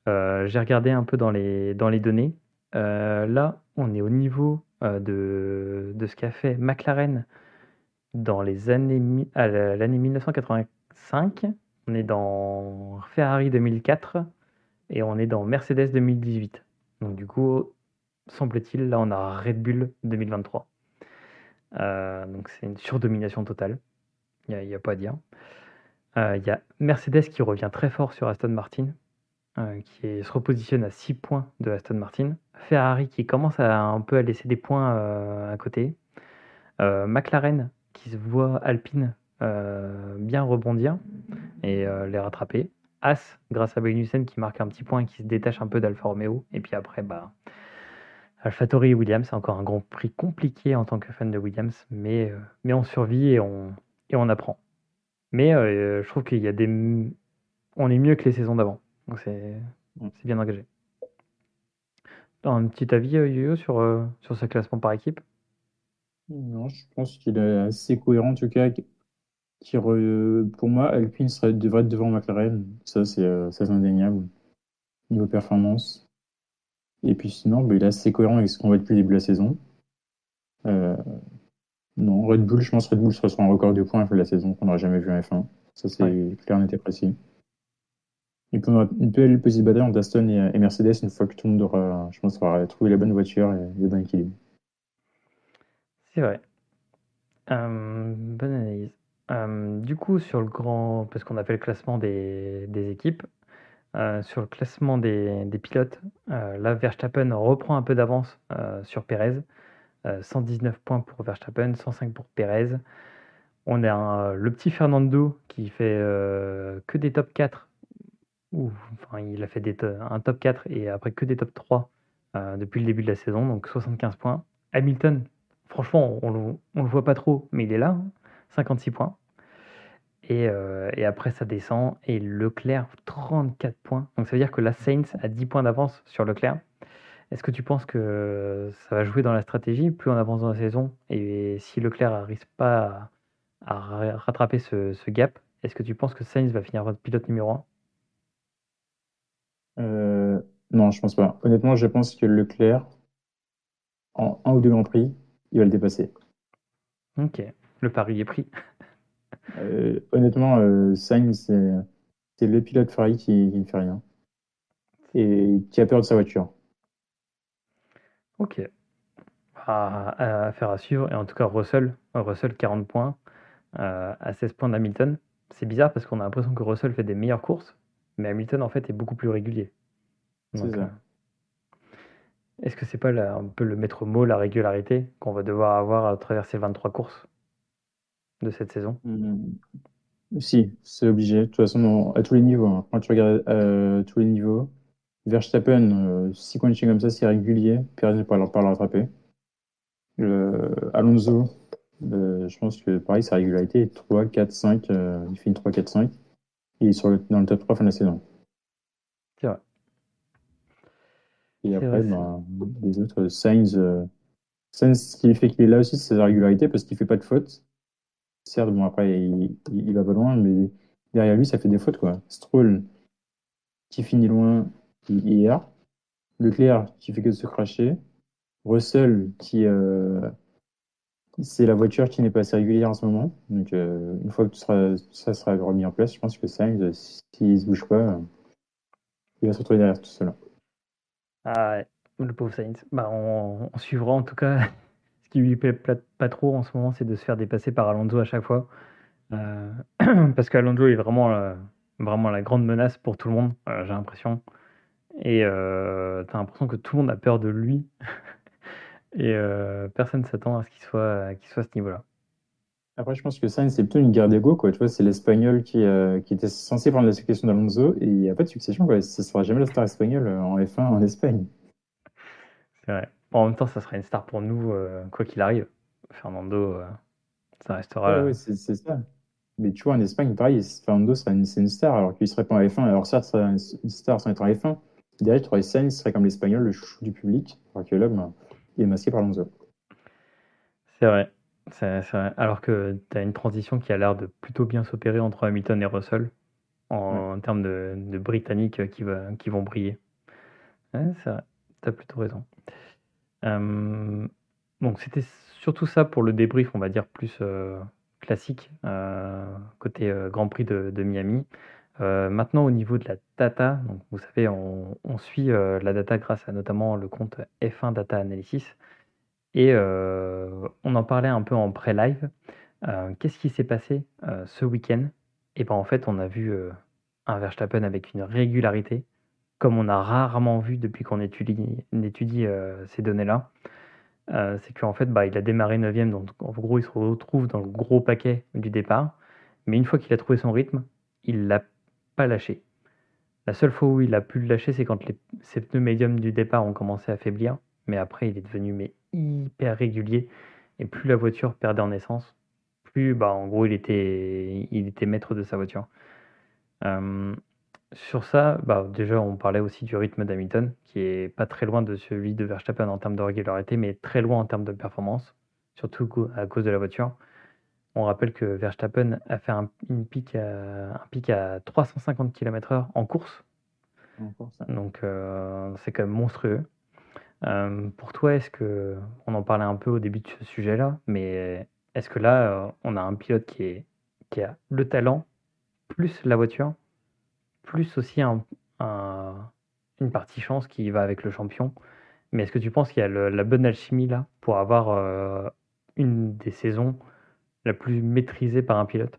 Euh, j'ai regardé un peu dans les, dans les données. là, on est au niveau de, de, ce qu'a fait McLaren dans les années l'année 1985 on est dans Ferrari 2004 et on est dans Mercedes 2018. Donc du coup, semble-t-il, là on a Red Bull 2023. Euh, donc c'est une surdomination totale. Il n'y a, pas à dire. Euh, il y a Mercedes qui revient très fort sur Aston Martin, euh, qui se repositionne à 6 points de Aston Martin. Ferrari qui commence à un peu à laisser des points à côté. McLaren qui se voit Alpine bien rebondir et euh, les rattraper. As, grâce à Magnussen qui marque un petit point et qui se détache un peu d'Alfa Romeo. Et puis après, bah, AlphaTauri et Williams, c'est encore un grand prix compliqué en tant que fan de Williams, mais, euh, mais on survit et on, et on apprend. Mais euh, je trouve qu'il y a des. On est mieux que les saisons d'avant. Donc c'est bien engagé. Un petit avis, Yo-Yo, sur, sur ce classement par équipe? Non, je pense qu'il est assez cohérent en tout cas qui pour moi, Alpine serait, devrait être devant McLaren. Ça, c'est euh, indéniable. Niveau performance. Et puis sinon, bah, il est assez cohérent avec ce qu'on voit depuis le début de la saison. Euh, non, Red Bull, je pense que Red Bull sera sur un record de points de la saison qu'on n'aura jamais vu en F1. Ça, c'est clair, net et précis. Et puis, on aura une belle petite bataille entre Aston et, Mercedes une fois que tout le monde aura, je pense, aura trouvé la bonne voiture et le bon équilibre. C'est vrai. Euh, bonne analyse. Euh, du coup, sur le grand, parce qu'on a fait le classement des, équipes, euh, sur le classement des, pilotes, euh, là, Verstappen reprend un peu d'avance sur Perez. 119 points pour Verstappen, 105 pour Perez. On a le petit Fernando qui fait que des top 4. enfin, il a fait un top 4 et après que des top 3 depuis le début de la saison, donc 75 points. Hamilton, franchement, on ne le voit pas trop, mais il est là. Hein. 56 points. Et, euh, et, après, ça descend. Et Leclerc, 34 points. Donc, ça veut dire que la Saints a 10 points d'avance sur Leclerc. Est-ce que tu penses que ça va jouer dans la stratégie? Plus on avance dans la saison Et si Leclerc n'arrive pas à, rattraper ce, gap, est-ce que tu penses que Sainz va finir votre pilote numéro 1 euh, Non, je pense pas. Honnêtement, je pense que Leclerc, en un ou deux Grands Prix, il va le dépasser. Ok. Le pari est pris. Euh, honnêtement, euh, Sainz, c'est le pilote Ferrari qui, ne fait rien et qui a peur de sa voiture. Ok. à, faire à suivre. Et en tout cas, Russell, Russell 40 points à 16 points d'Hamilton. C'est bizarre parce qu'on a l'impression que Russell fait des meilleures courses, mais Hamilton en fait est beaucoup plus régulier. C'est ça. Est-ce que c'est pas un peu le maître mot, la régularité, qu'on va devoir avoir à travers ces 23 courses de cette saison? Mmh. Si, c'est obligé. De toute façon, à tous les niveaux. Hein. Quand tu regardes euh, tous les niveaux, Verstappen, euh, si continue comme ça, c'est régulier. Perez pas le, pas le rattraper. Alonso, euh, je pense que pareil, sa régularité est 3, 4, 5. il finit 3, 4, 5. Il est sur le, dans le top 3 fin de la saison. C'est vrai. Et après, ben, les autres, Sainz, euh, Sainz, ce qui fait qu'il est là aussi, c'est sa régularité parce qu'il fait pas de fautes. Certes, bon, après, il, il, va pas loin, mais derrière lui, ça fait des fautes, quoi. Stroll, qui finit loin, il, il erre. Leclerc, qui fait que de se cracher. Russell, qui, euh, c'est la voiture qui n'est pas assez régulière en ce moment. Donc, euh, une fois que tout sera, ça sera remis en place, je pense que Sainz, s'il ne se bouge pas, il va se retrouver derrière tout seul. Ah le pauvre Sainz. Bah, on, suivra en tout cas. Ce qui lui plaît pas trop en ce moment, c'est de se faire dépasser par Alonso à chaque fois. Euh, parce qu'Alonso est vraiment, euh, vraiment la grande menace pour tout le monde, euh, j'ai l'impression. Et tu as l'impression que tout le monde a peur de lui. Et personne ne s'attend à ce qu'il soit, qu'il soit à ce niveau-là. Après, je pense que Sainz, c'est plutôt une guerre d'ego, quoi. Tu vois, c'est l'Espagnol qui, euh, qui était censé prendre la succession d'Alonso et il n'y a pas de succession, quoi. Ce sera jamais la star espagnole euh, en F1 en Espagne. C'est vrai. en même temps, ça sera une star pour nous, euh, quoi qu'il arrive. Fernando, ça restera. Oui, c'est ça. Mais tu vois, en Espagne, pareil, Fernando serait une, une star alors qu'il serait pas en F1. Alors, ça serait une star sans être en F1. Derrière, tu aurais Sainz, serait comme l'Espagnol, le chouchou du public, alors que il est masqué par Alonso. C'est vrai. Alors que tu as une transition qui a l'air de plutôt bien s'opérer entre Hamilton et Russell en, termes de, de Britanniques qui, va, qui vont briller. c'est vrai, tu as plutôt raison. donc c'était surtout ça pour le débrief, on va dire, plus euh, classique, euh, côté euh, Grand Prix de, de Miami. maintenant, au niveau de la data, donc vous savez, on, on suit la data grâce à notamment le compte F1 Data Analysis. Et euh, on en parlait un peu en pré-live. Euh, qu'est-ce qui s'est passé euh, ce week-end? Et ben en fait, on a vu un Verstappen avec une régularité, comme on a rarement vu depuis qu'on étudie, ces données-là. c'est qu'en fait, bah, il a démarré 9 donc en gros, il se retrouve dans le gros paquet du départ. Mais une fois qu'il a trouvé son rythme, il l'a pas lâché. La seule fois où il a pu le lâcher, c'est quand les, ses pneus médiums du départ ont commencé à faiblir. Mais après, il est devenu mais hyper régulier. Et plus la voiture perdait en essence, plus bah, en gros il était, il était maître de sa voiture. Euh, sur ça, bah, déjà on parlait aussi du rythme d'Hamilton, qui est pas très loin de celui de Verstappen en termes de régularité, mais très loin en termes de performance, surtout à cause de la voiture. On rappelle que Verstappen a fait un, une pic à, un pic à 350 km/h en course. Donc euh, c'est quand même monstrueux. Euh, pour toi, est-ce que, on en parlait un peu au début de ce sujet-là, mais est-ce que là, euh, on a un pilote qui, a le talent, plus la voiture, plus aussi un, une partie chance qui va avec le champion, mais est-ce que tu penses qu'il y a la bonne alchimie là pour avoir euh, une des saisons la plus maîtrisée par un pilote?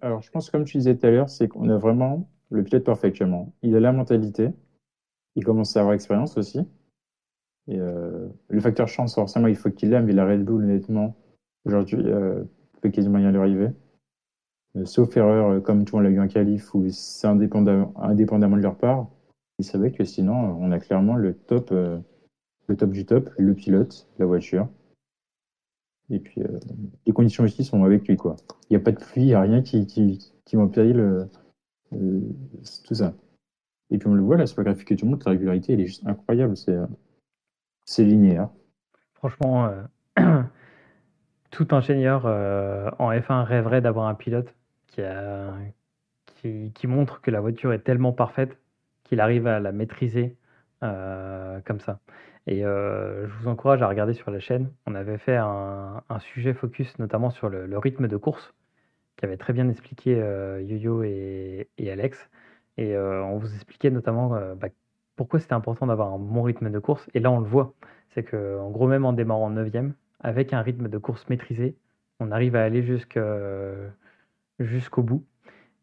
Alors, je pense, comme tu disais tout à l'heure, c'est qu'on a vraiment le pilote parfait actuellement. Il a la mentalité, il commence à avoir expérience aussi. Et euh, le facteur chance, forcément, il faut qu'il l'aime. Mais la Red Bull, honnêtement, aujourd'hui, euh, peut quasiment rien lui arriver. Euh, sauf erreur, euh, comme tout on l'a eu en qualif, où c'est indépendamment, de leur part. Il savait que sinon, on a clairement le top, le top du top, le pilote, la voiture. Et puis, les conditions aussi sont avec lui, quoi. Il n'y a pas de pluie, il n'y a rien qui, qui, qui tout ça. Et puis on le voit là sur le graphique que tu montres, la régularité elle est juste incroyable, c'est c'est linéaire. Franchement, euh, tout ingénieur euh, en F1 rêverait d'avoir un pilote qui, qui, montre que la voiture est tellement parfaite qu'il arrive à la maîtriser euh, comme ça. Et je vous encourage à regarder sur la chaîne. On avait fait un, sujet focus notamment sur le, rythme de course, qui avait très bien expliqué Yo-Yo et Alex. Et euh, on vous expliquait notamment euh, bah, pourquoi c'était important d'avoir un bon rythme de course. Et là, on le voit. C'est que, en gros, même en démarrant 9 avec un rythme de course maîtrisé, on arrive à aller jusqu'au bout.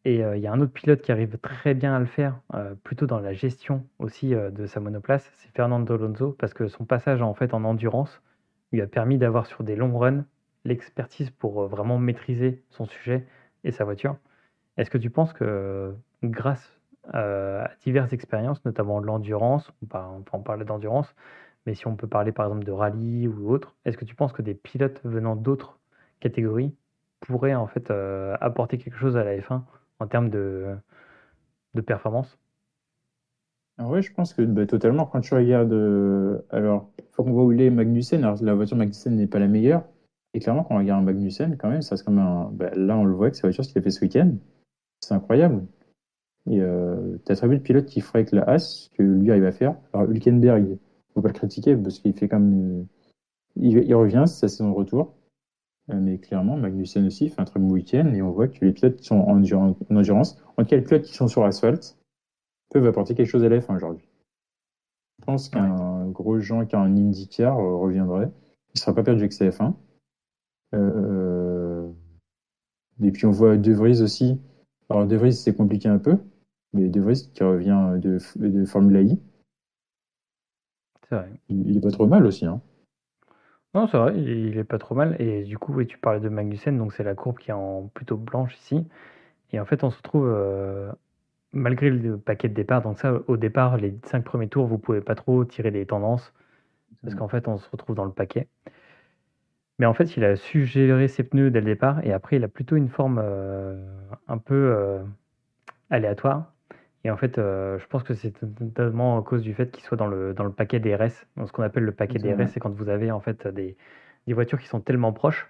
Et il y a un autre pilote qui arrive très bien à le faire, plutôt dans la gestion aussi de sa monoplace, c'est Fernando Alonso, parce que son passage en fait en endurance lui a permis d'avoir sur des longs runs l'expertise pour vraiment maîtriser son sujet et sa voiture. Est-ce que tu penses que grâce à diverses expériences, notamment l'endurance, on peut en parler d'endurance, mais si on peut parler par exemple de rallye ou autre, est-ce que tu penses que des pilotes venant d'autres catégories pourraient en fait apporter quelque chose à la F1 en termes de, performance? Ah Oui, je pense que bah, totalement. Quand tu regardes, alors, il faut qu'on voit où il est Magnussen. Alors, la voiture Magnussen n'est pas la meilleure. Et clairement, quand on regarde Magnussen, quand même, ça comme un. Bah, là, on le voit avec sa voiture, ce qu'il a fait ce week-end. C'est incroyable. Et euh, tu as très peu de pilotes qui feraient avec la As, que lui arrive à faire. Alors, Hülkenberg, il faut pas le critiquer parce qu'il fait comme. Il, il revient, c'est sa saison de retour. Euh, mais clairement, Magnussen aussi fait un très bon week-end et on voit que les pilotes qui sont en, endurance, en tout cas les pilotes qui sont sur asphalte, peuvent apporter quelque chose à la F1 aujourd'hui. Je pense qu'un gros Jean qui a un IndyCar euh, reviendrait. Il ne sera pas perdu avec sa F1. Euh, et puis on voit De Vries aussi. Alors De Vries, c'est compliqué un peu, mais De Vries qui revient de, de Formula I. Vrai. Il, il, est pas trop mal aussi. Hein. Non, c'est vrai, il est pas trop mal. Et du coup, oui, tu parlais de Magnussen, donc c'est la courbe qui est en plutôt blanche ici. Et en fait, on se retrouve, euh, malgré le paquet de départ, donc ça, au départ, les cinq premiers tours, vous pouvez pas trop tirer des tendances, parce qu'en fait, on se retrouve dans le paquet. Mais en fait, il a su gérer ses pneus dès le départ, et après, il a plutôt une forme euh, un peu euh, aléatoire. Et en fait, euh, je pense que c'est totalement à cause du fait qu'il soit dans le, dans le paquet DRS. ce qu'on appelle le paquet DRS, c'est quand vous avez en fait des, des, voitures qui sont tellement proches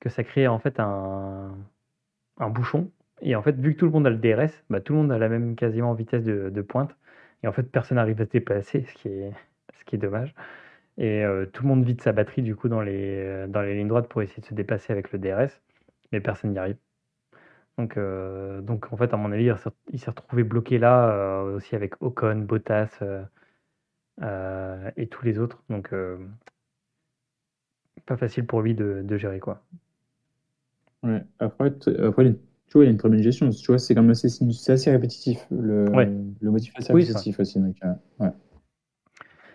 que ça crée en fait un, un, bouchon. Et en fait, vu que tout le monde a le DRS, bah, tout le monde a la même quasiment vitesse de, de pointe. Et en fait, personne n'arrive à se déplacer, ce qui est, ce qui est dommage. Et euh, tout le monde vide sa batterie du coup dans les, dans les lignes droites pour essayer de se dépasser avec le DRS, mais personne n'y arrive. Donc, euh, donc en fait, à mon avis, il s'est retrouvé bloqué là euh, aussi avec Ocon, Bottas euh, et tous les autres. Donc, pas facile pour lui de, de gérer quoi. Ouais. Après, après, tu vois, il y a une très bonne gestion. Tu vois, c'est quand même assez, assez répétitif. Le, le motif assez répétitif aussi. ouais.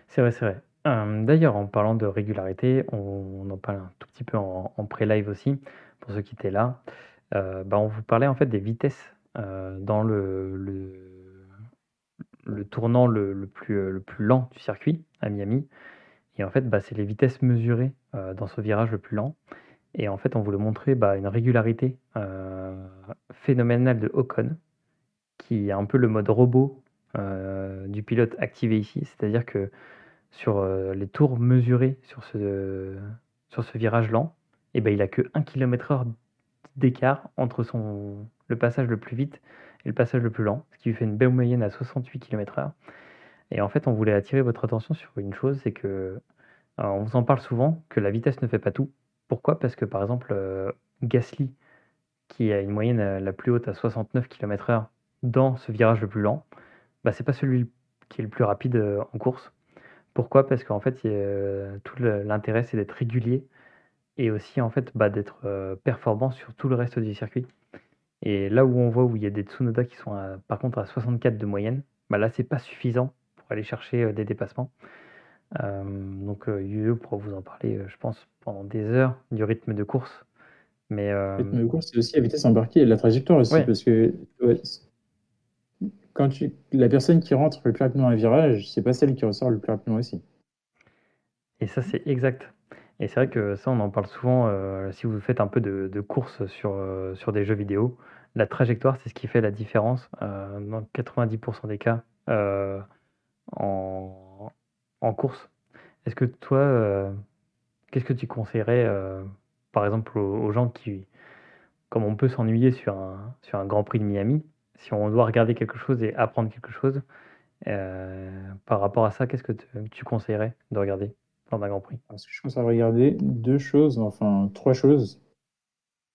C'est vrai, c'est vrai. D'ailleurs, en parlant de régularité, on, en parle un tout petit peu en, en pré-live aussi, pour ceux qui étaient là. Euh, bah, on vous parlait en fait des vitesses euh, dans le, le, tournant le, plus, le plus lent du circuit à Miami. Et en fait, bah, c'est les vitesses mesurées euh, dans ce virage le plus lent. Et en fait, on voulait montrer bah, une régularité phénoménale de Ocon, qui est un peu le mode robot du pilote activé ici. C'est-à-dire que sur les tours mesurés sur ce, sur ce virage lent, et eh ben, il a que 1 km/h d'écart entre son, le passage le plus vite et le passage le plus lent, ce qui lui fait une belle moyenne à 68 km/h. Et en fait, on voulait attirer votre attention sur une chose, c'est que on vous en parle souvent que la vitesse ne fait pas tout. Pourquoi? Parce que par exemple, euh, Gasly, qui a une moyenne euh, la plus haute à 69 km/h dans ce virage le plus lent, bah, c'est pas celui qui est le plus rapide euh, en course. Pourquoi? Parce qu'en fait, tout l'intérêt, c'est d'être régulier et aussi en fait bah, d'être euh, performant sur tout le reste du circuit. Et là où on voit où il y a des Tsunoda qui sont par contre à 64 de moyenne, bah là c'est pas suffisant pour aller chercher euh, des dépassements. Euh, donc Yuyo pourra vous en parler, je pense, pendant des heures du rythme de course. Mais, Le rythme de course, c'est aussi la vitesse embarquée et la trajectoire aussi, parce que quand tu, la personne qui rentre le plus rapidement un virage, c'est pas celle qui ressort le plus rapidement aussi. Et ça, c'est exact. Et c'est vrai que ça, on en parle souvent euh, si vous faites un peu de, de course sur, euh, sur des jeux vidéo. La trajectoire, c'est ce qui fait la différence euh, dans 90% des cas en, en course. Est-ce que toi, qu'est-ce que tu conseillerais, par exemple, aux, gens qui, comme on peut s'ennuyer sur un, sur un Grand Prix de Miami, si on doit regarder quelque chose et apprendre quelque chose, par rapport à ça, qu'est-ce que tu conseillerais de regarder? Parce que je commence à regarder deux choses, enfin trois choses.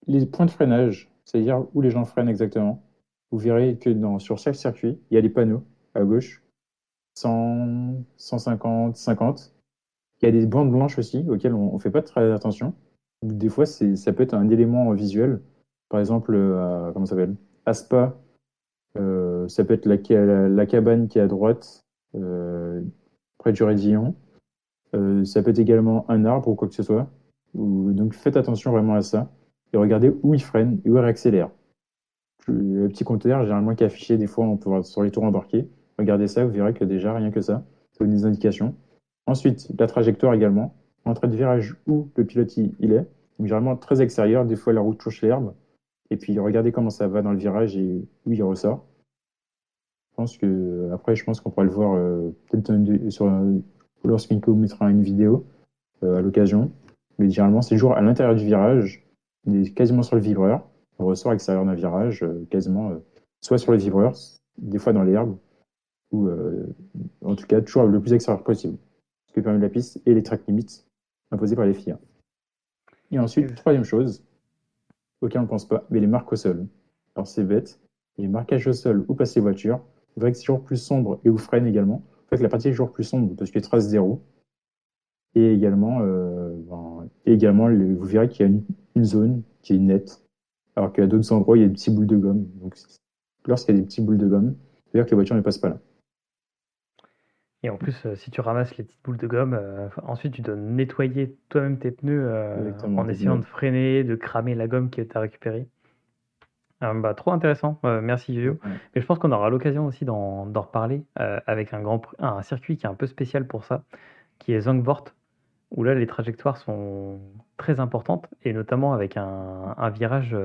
Les points de freinage, c'est-à-dire où les gens freinent exactement. Vous verrez que sur chaque circuit, il y a des panneaux à gauche 100, 150, 50. Il y a des bandes blanches aussi auxquelles on ne fait pas très attention. Des fois, ça peut être un élément visuel. Par exemple, euh, comment s'appelle? Aspa, euh, ça peut être la, cabane qui est à droite, euh, près du Rédillon. ça peut être également un arbre ou quoi que ce soit. Donc faites attention vraiment à ça. Et regardez où il freine et où il réaccélère. Le petit compteur, généralement, qui est affiché des fois on peut voir sur les tours embarqués. Regardez ça, vous verrez que déjà, rien que ça, ça donne des indications. Ensuite, la trajectoire également. Entre le virage où le pilote il est, généralement très extérieur, des fois la route touche l'herbe. Et puis regardez comment ça va dans le virage et où il ressort. Je pense que après, je pense qu'on pourra le voir euh, peut-être sur lorsqu'Inco mettra une vidéo euh, à l'occasion. Mais généralement, c'est toujours à l'intérieur du virage, quasiment sur le vibreur. On ressort extérieur d'un virage, euh, quasiment soit sur le vibreur, des fois dans l'herbe, ou en tout cas toujours le plus extérieur possible. Ce qui permet la piste et les track limits imposés par les FIA. Et ensuite, troisième chose, auquel on ne pense pas, mais les marques au sol. Alors c'est bête, les marquages au sol les voitures, c'est vrai que c'est toujours plus sombre et où freine également. En fait, la partie est toujours plus sombre parce qu'il y a trace zéro. Et également, euh, ben, également vous verrez qu'il y a une, zone qui est nette, alors qu'il y a d'autres endroits, il y a des petits boules de gomme. Donc, lorsqu'il y a des petits boules de gomme, cest dire que les voitures ne passent pas là. Et en plus, euh, si tu ramasses les petites boules de gomme, euh, ensuite tu dois nettoyer toi-même tes pneus en essayant de freiner, de cramer la gomme que tu as récupérée. Bah, trop intéressant, merci Vivio. Mais je pense qu'on aura l'occasion aussi d'en reparler avec un, grand, un circuit qui est un peu spécial pour ça, qui est Zandvoort, où là les trajectoires sont très importantes, et notamment avec un, un virage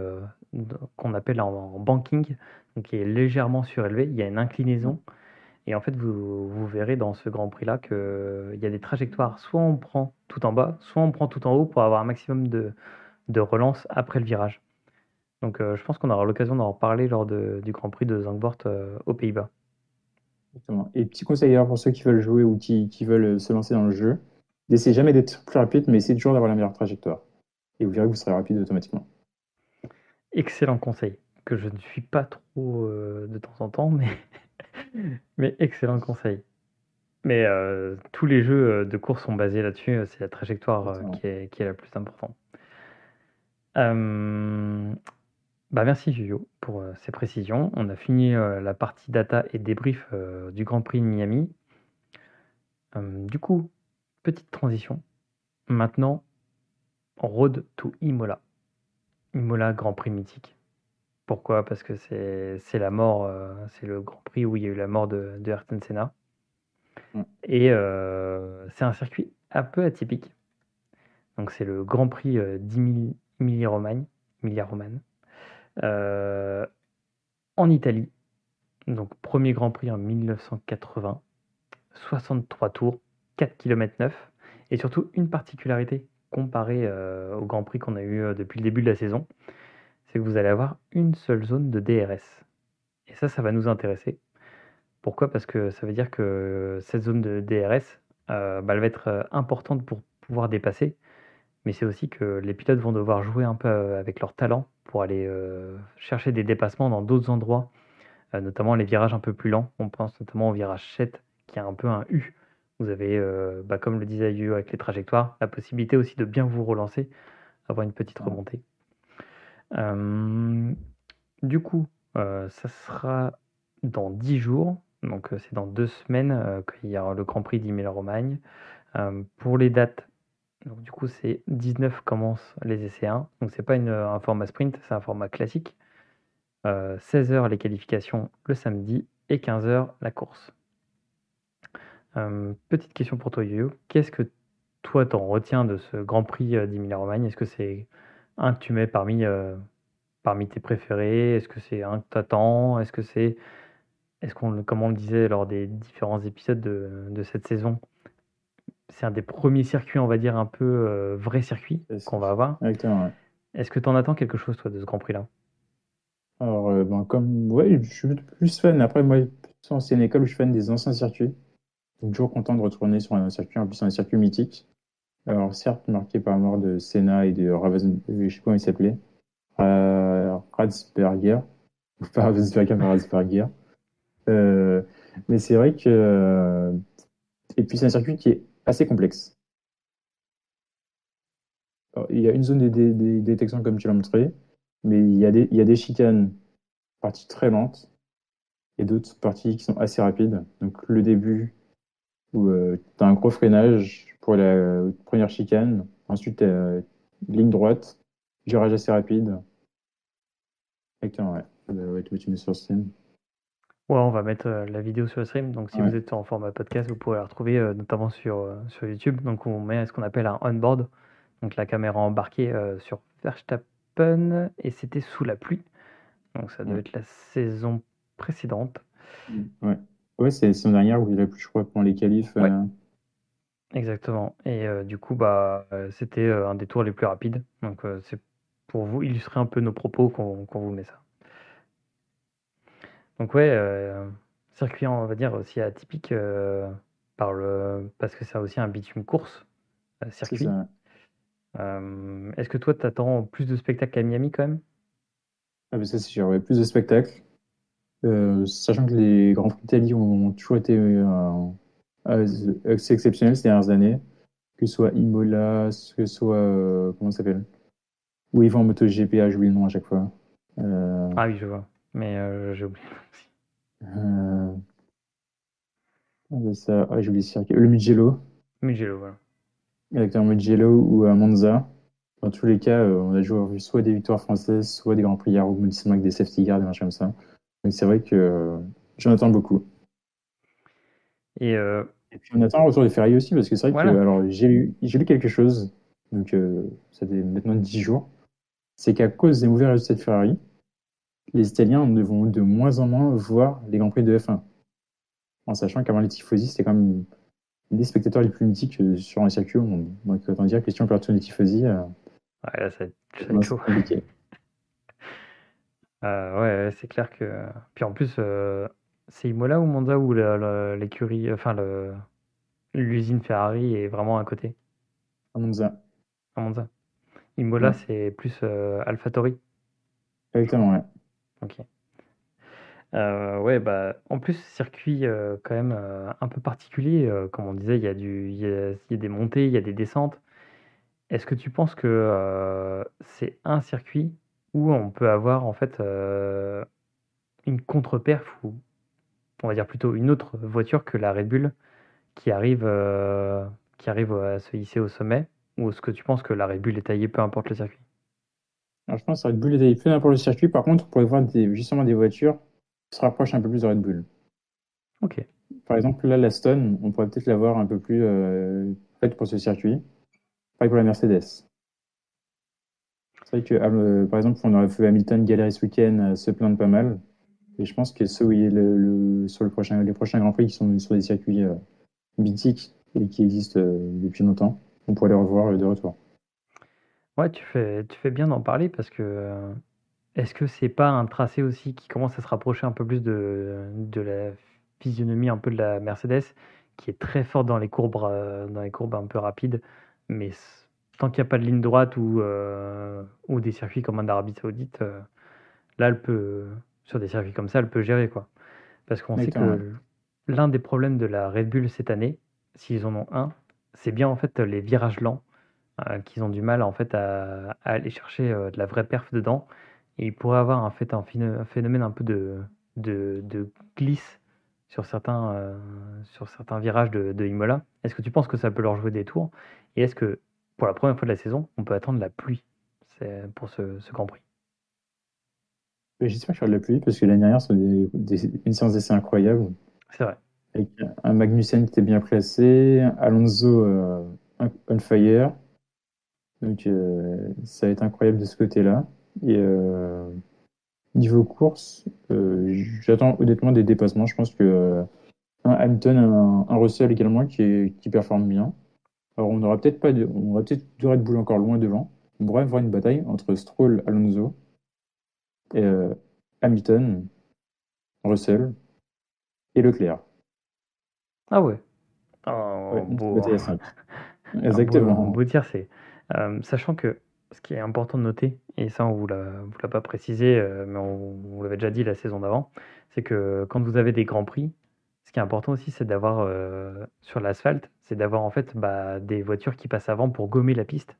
qu'on appelle en, banking, donc qui est légèrement surélevé. Il y a une inclinaison. Et en fait, vous, vous verrez dans ce Grand Prix-là qu'il y a des trajectoires, soit on prend tout en bas, soit on prend tout en haut pour avoir un maximum de, de relance après le virage. Donc euh, je pense qu'on aura l'occasion d'en reparler lors de, du Grand Prix de Zandvoort euh, aux Pays-Bas. Exactement. Et petit conseil pour ceux qui veulent jouer ou qui, qui veulent se lancer dans le jeu, n'essayez jamais d'être plus rapide, mais essayez toujours d'avoir la meilleure trajectoire. Et vous verrez que vous serez rapide automatiquement. Excellent conseil, que je ne suis pas trop euh, de temps en temps, mais Mais excellent conseil. Mais euh, tous les jeux euh, de course sont basés là-dessus. Euh, c'est la trajectoire qui est, qui est la plus importante. Bah merci Julio pour ces précisions. On a fini la partie data et débrief du Grand Prix de Miami. du coup, petite transition. Maintenant, road to Imola. Imola Grand Prix mythique. Pourquoi? Parce que c'est la mort, euh, c'est le Grand Prix où il y a eu la mort de de Ayrton Senna mmh. et euh, c'est un circuit un peu atypique. Donc c'est le Grand Prix, euh, d'Émilie-Romagne Emilia-Romagna, en Italie. Donc premier Grand Prix en 1980, 63 tours, 4 km 9 et surtout une particularité comparée, au Grand Prix qu'on a eu, depuis le début de la saison c'est que vous allez avoir une seule zone de DRS. Et ça, ça va nous intéresser. Pourquoi? Parce que ça veut dire que cette zone de DRS, euh, bah, elle va être euh, importante pour pouvoir dépasser. Mais c'est aussi que les pilotes vont devoir jouer un peu euh, avec leur talent pour aller chercher des dépassements dans d'autres endroits, notamment les virages un peu plus lents. On pense notamment au virage 7 qui a un peu un U. Vous avez, bah, comme le disait Yu avec les trajectoires, la possibilité aussi de bien vous relancer, avoir une petite remontée. Euh, du coup, euh, ça sera dans 10 jours, donc euh, c'est dans deux semaines qu'il y aura le Grand Prix d'Emilia-Romagne. pour les dates, donc du coup c'est 19 commencent les essais 1, donc c'est pas une, un format sprint, c'est un format classique. 16h les qualifications le samedi et 15h la course. petite question pour toi Yo, qu'est-ce que toi t'en retiens de ce Grand Prix d'Emilia-Romagne Est-ce que c'est un que tu mets parmi, euh, tes préférés? Est-ce que c'est un que tu attends? Est-ce que c'est est-ce qu'on comme on le disait lors des différents épisodes de de cette saison, c'est un des premiers circuits, on va dire, un peu, euh, vrai circuit qu'on va avoir. Est-ce que tu en attends quelque chose, toi, de ce Grand Prix-là? Alors, euh, ben, comme ouais, je suis plus fan. Après, moi, ancienne école, je suis fan des anciens circuits. Donc, toujours content de retourner sur un circuit, en plus, un circuit mythique. Alors, certes, marqué par la mort de Senna et de Ravens, je sais pas comment il s'appelait, euh, Radsberger, pas Ravensberger, mais Radsberger. Euh, Mais c'est vrai que. Euh, et puis c'est un circuit qui est assez complexe. il y a une zone de détection comme tu l'as montré, mais il y, a des, chicanes parties très lentes et d'autres parties qui sont assez rapides. Donc le début, où euh, tu as un gros freinage pour la première chicane, ensuite tu as ligne droite, virage assez rapide. Ouais. Euh, ouais, tu mets sur stream. Ouais, on va mettre euh, la vidéo sur le stream. Donc, si vous êtes en format podcast, vous pourrez la retrouver notamment sur, sur YouTube. Donc, on met ce qu'on appelle un on-board, donc la caméra embarquée sur Verstappen, et c'était sous la pluie. Donc, ça doit être la saison précédente. Ouais, ouais c'est la saison dernière où il a plu, je crois, pendant les qualifs. Exactement. Et du coup, bah, c'était un des tours les plus rapides. Donc, c'est pour vous illustrer un peu nos propos qu'on vous met ça. Donc, ouais, circuit, on va dire, aussi atypique par le... parce que c'est aussi un bitume course, circuit. Est-ce que toi, tu attends plus de spectacles qu'à Miami quand même? Ah, mais ça, c'est sûr, plus de spectacles. sachant que les Grands Prix d'Italie ont toujours été euh, c'est exceptionnel ces dernières années, que ce soit Imola, que ce soit. Euh, comment ça s'appelle? Où ils vont en MotoGP, ah, j'oublie le nom à chaque fois. Euh, ah oui, je vois. Mais j'ai oublié. Ah, ça, ah, j'ai oublié le Mugello. Mugello, voilà. Exactement, Mugello ou à Monza. Dans tous les cas, on a vu soit des victoires françaises, soit des Grands Prix rebondissements avec des safety cars, des machins comme ça. Donc c'est vrai que j'en attends beaucoup. Et, et puis on attend un retour des Ferrari aussi, parce que c'est vrai que alors, j'ai lu, lu quelque chose, donc euh, ça fait maintenant 10 jours, c'est qu'à cause des mauvais résultats de Ferrari, les Italiens ne vont de moins en moins voir les Grands Prix de F1. En sachant qu'avant les Tifosi, c'était quand même les spectateurs les plus mythiques euh, sur un circuit au monde. Donc autant dire, question pour les Tifosi. Euh, ouais, là, ça va être chaud. compliqué. ouais, c'est clair que. Puis en plus, c'est Imola ou Monza où l'écurie, enfin l'usine Ferrari est vraiment à côté? À Monza. À Monza. Imola, c'est plus euh, AlphaTauri. Exactement, ouais. Ok. Euh, bah, en plus, circuit euh, quand même un peu particulier. comme on disait, il y, a y a, des montées, il y a des descentes. Est-ce que tu penses que c'est un circuit où on peut avoir en fait une contre-perf ou on va dire plutôt une autre voiture que la Red qui arrive, euh, qui arrive à se hisser au sommet? Ou est-ce que tu penses que la Red est taillée peu importe le circuit? Alors, Je pense que Red Bull est peu importe le circuit. Par contre, on pourrait voir justement des voitures qui se rapprochent un peu plus de Red Bull. Ok. Par exemple, là, la Stone, on pourrait peut-être l'avoir un peu plus euh, faite pour ce circuit. Pareil pour la Mercedes. C'est vrai que, euh, par exemple, on aurait fait Hamilton galérer ce week-end, se plaindre pas mal. Et je pense que ceux il le, sur le prochain, les prochains Grands Prix qui sont sur des circuits euh, mythiques et qui existent euh, depuis longtemps, on pourrait les revoir euh, de retour. Ouais, tu fais, tu fais bien d'en parler parce que est-ce que c'est pas un tracé aussi qui commence à se rapprocher un peu plus de, de la physionomie un peu de la Mercedes, qui est très forte dans les courbes, dans les courbes un peu rapides, mais tant qu'il n'y a pas de ligne droite ou, ou des circuits comme en Arabie Saoudite, là, elle peut, sur des circuits comme ça, elle peut gérer. quoi. Parce qu'on sait que l'un des problèmes de la Red Bull cette année, s'ils en ont un, c'est bien en fait les virages lents, euh, qu'ils ont du mal en fait à, aller chercher euh, de la vraie perf dedans. Et ils pourraient avoir en fait un, phénomène un peu de, de, glisse sur certains, euh, sur certains virages de, de Imola. Est-ce que tu penses que ça peut leur jouer des tours? Et est-ce que pour la première fois de la saison, on peut attendre la pluie? Pour ce, ce Grand Prix J'espère qu'il y aura de la pluie parce que l'année dernière, c'était une séance d'essai incroyable. C'est vrai. Avec un Magnussen qui était bien placé, Alonso on fire. Donc euh, ça va être incroyable de ce côté-là. Et euh, niveau course, j'attends honnêtement des dépassements. Je pense que un Hamilton, un, un, Russell également qui, qui performe bien. Alors on aura peut-être pas, de, on aura peut-être deux Red Bull encore loin devant. On pourrait avoir une bataille entre Stroll, Alonso euh, Hamilton, Russell et Leclerc. Ah ouais. Oh, beau... Exactement. beau, dire, c'est. Euh, sachant que ce qui est important de noter, et ça on vous l'a, vous l'a pas précisé, euh, mais on, vous l'avait déjà dit la saison d'avant, c'est que quand vous avez des grands prix, ce qui est important aussi, c'est d'avoir euh, sur l'asphalte, c'est d'avoir en fait bah, des voitures qui passent avant pour gommer la piste.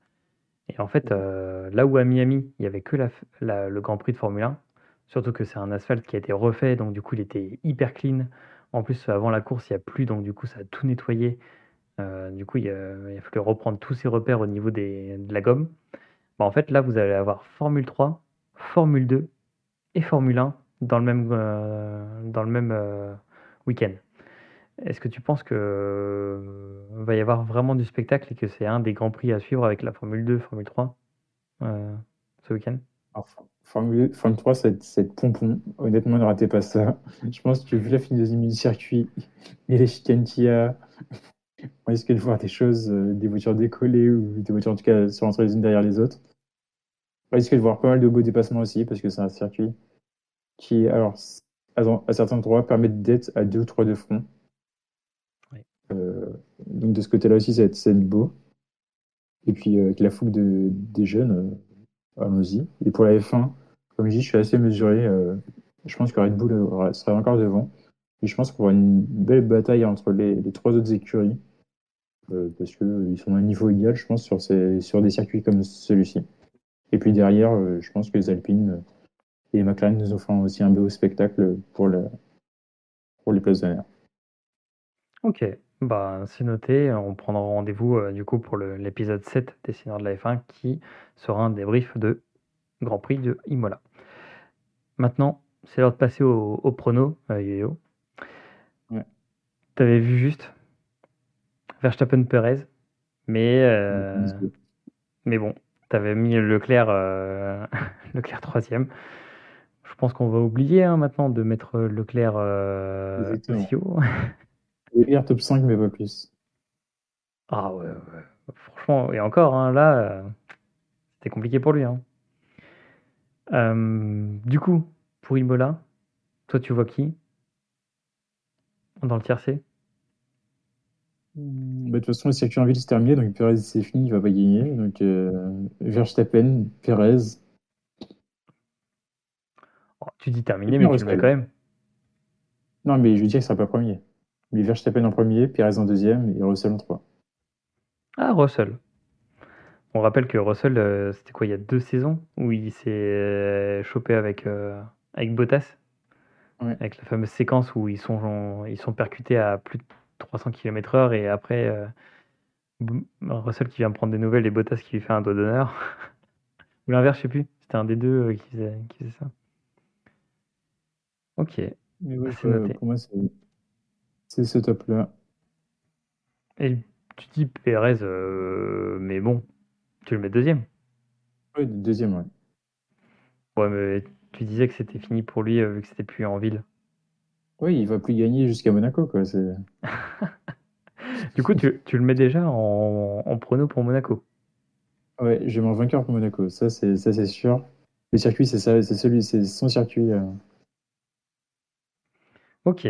Et en fait, euh, là où à Miami, il y avait que la, la- le Grand Prix de Formule 1, surtout que c'est un asphalte qui a été refait, donc du coup, il était hyper clean. En plus, avant la course, il n'y a plus, donc du coup, ça a tout nettoyé. Euh, du coup, il a, il a fallu reprendre tous ses repères au niveau des, de la gomme. Bah, en fait, là, vous allez avoir Formule 3, Formule 2 et Formule 1 dans le même, euh, même euh, week-end. Est-ce que tu penses que va y avoir vraiment du spectacle et que c'est un des grands prix à suivre avec la Formule 2, Formule 3 euh, ce week-end? Formule, Formule 3, c'est pompon. Honnêtement, ne ratez pas ça. Je pense que vu la philosophie du circuit et les chicanes qu'il y a, on risque de voir des choses, euh, des voitures décollées ou des voitures en tout cas se rentrer les unes derrière les autres? On risque de voir pas mal de beaux dépassements aussi parce que c'est un circuit qui, alors, à, certains endroits, permet d'être à deux ou trois de front. Oui. Euh, donc de ce côté-là aussi, ça va être, ça va être beau. Et puis euh, avec la fougue de, des jeunes, euh, allons-y. Et pour la F1, comme je dis, je suis assez mesuré. je pense que Red Bull sera encore devant. Et je pense qu'on aura une belle bataille entre les, les trois autres écuries. Euh, parce qu'ils sont à un niveau égal, je pense, sur, ces, sur des circuits comme celui-ci. Et puis derrière, euh, je pense que les Alpines euh, et les McLaren nous offrent aussi un beau spectacle pour, les places d'honneur. Ok, bah, c'est noté. On prendra rendez-vous euh, du coup pour l'épisode 7 des Seigneurs de la F1 qui sera un débrief de Grand Prix de Imola. Maintenant, c'est l'heure de passer au, au prono, euh, Yo-Yo. Ouais. T'avais vu juste Verstappen Perez, mais, euh, mais bon, t'avais mis Leclerc, euh, Leclerc troisième. Je pense qu'on va oublier hein, maintenant de mettre Leclerc euh, aussi haut. Leclerc top 5, mais pas plus. Ah ouais, ouais. franchement, et encore, hein, là, euh, c'était compliqué pour lui. hein. Euh, du coup, pour Imola, toi tu vois qui dans le tiercé? Bah, de toute façon, le circuit en ville c'est terminé, donc Perez c'est fini, il va pas gagner. Donc euh, Verstappen, Perez. Oh, Tu dis terminé, mais tu le mets quand même. Non, mais je veux dire qu'il sera pas premier. Mais Verstappen en premier, Perez en deuxième et Russell en trois. Ah, Russell. On rappelle que Russell, euh, c'était quoi, il y a deux saisons où il s'est euh, chopé avec, euh, avec Bottas? Ouais. Avec la fameuse séquence où ils sont, ils sont percutés à plus de 300 km/h et après, euh, Russell qui vient prendre des nouvelles et Bottas qui lui fait un doigt d'honneur. Ou l'inverse, je sais plus. C'était un des deux euh, qui faisait, qui faisait ça. Ok. Mais ouais, C'est euh, noté. pour moi, c'est ce top-là. Et tu dis Perez, euh, mais bon, tu le mets deuxième. Ouais, deuxième, ouais. Ouais, mais tu disais que c'était fini pour lui euh, vu que c'était plus en ville. Oui, il va plus gagner jusqu'à Monaco, quoi. Du coup, tu, tu le mets déjà en, en prono pour Monaco. Ouais, je vais m'en vainqueur pour Monaco. Ça, c'est ça, c'est sûr. Le circuit, c'est ça, c'est celui, c'est son circuit. euh. Ok.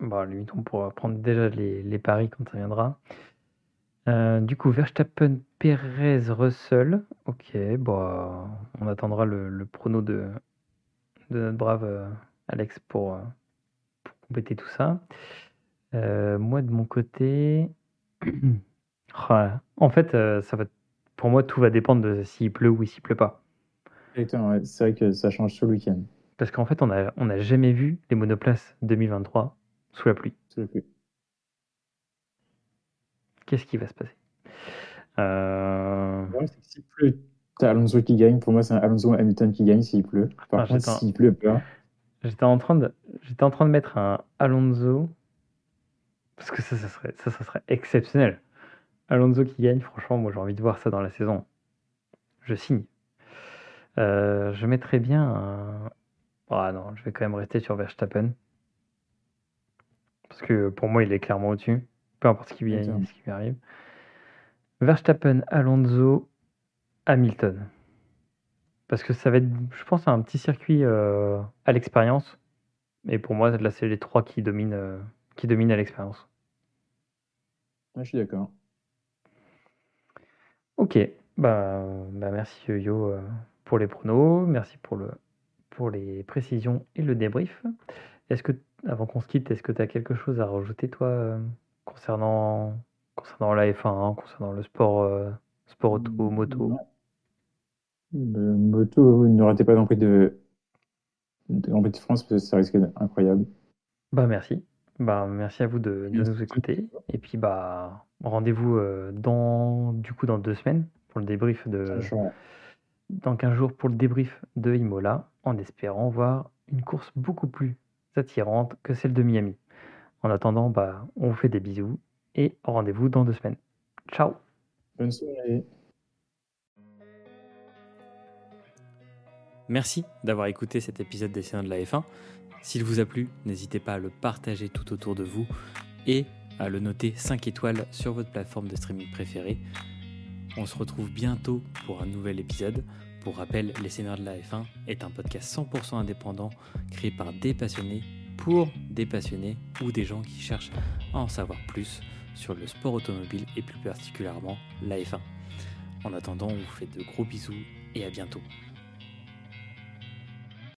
Bon, limite, on pourra prendre déjà les, les paris quand ça viendra. Euh, du coup, Verstappen, Perez, Russell. Ok, bon, on attendra le, le prono de, de notre brave euh, Alex pour compléter tout ça. Euh, moi, de mon côté, Oh en fait, euh, ça va, pour moi, tout va dépendre de s'il pleut ou s'il pleut pas. Exactement, ouais. C'est vrai que ça change tout le week-end. Parce qu'en fait, on n'a on a jamais vu les monoplaces 2023 sous la pluie. Tout le coup. Qu'est-ce qui va se passer? Euh, Le problème, c'est que s'il pleut, t'as Alonso qui gagne. Pour moi, c'est Alonso Hamilton qui gagne s'il pleut. Par Ah, contre, s'il pleut pas, J'étais en train de, j'étais en train de mettre un Alonso parce que ça, ça serait, ça, ça serait exceptionnel. Alonso qui gagne, franchement, moi j'ai envie de voir ça dans la saison. Je signe. Euh, je mettrais bien un. Ah non, je vais quand même rester sur Verstappen parce que pour moi il est clairement au-dessus, peu importe ce qui lui, Exactement. ce qui lui arrive. Verstappen, Alonso, Hamilton. Parce que ça va être, je pense, un petit circuit euh, à l'expérience. Et pour moi, là, c'est les trois qui dominent, euh, qui dominent à l'expérience. ouais, je suis d'accord. Ok, bah, bah merci Yo euh, pour les pronos, merci pour, le, pour les précisions et le débrief. Est-ce que, avant qu'on se quitte, est-ce que tu as quelque chose à rajouter, toi, concernant, concernant la F1, concernant le sport, sport auto, moto? Moto, ne ratez pas d'entrée de, de de France, parce que ça risque d'être incroyable. Bah, merci. Bah, merci à vous de, de nous écouter. Et puis, bah, rendez-vous dans, du coup, dans deux semaines pour le débrief de. Dans 15 jours pour le débrief de Imola, en espérant voir une course beaucoup plus attirante que celle de Miami. En attendant, bah, on vous fait des bisous et rendez-vous dans deux semaines. Ciao Bonne soirée Merci d'avoir écouté cet épisode des Sénats de la F1. S'il vous a plu, n'hésitez pas à le partager tout autour de vous et à le noter 5 étoiles sur votre plateforme de streaming préférée. On se retrouve bientôt pour un nouvel épisode. Pour rappel, Les Seigneurs de la F1 est un podcast 100% indépendant créé par des passionnés pour des passionnés ou des gens qui cherchent à en savoir plus sur le sport automobile et plus particulièrement la F1. En attendant, on vous fait de gros bisous et à bientôt.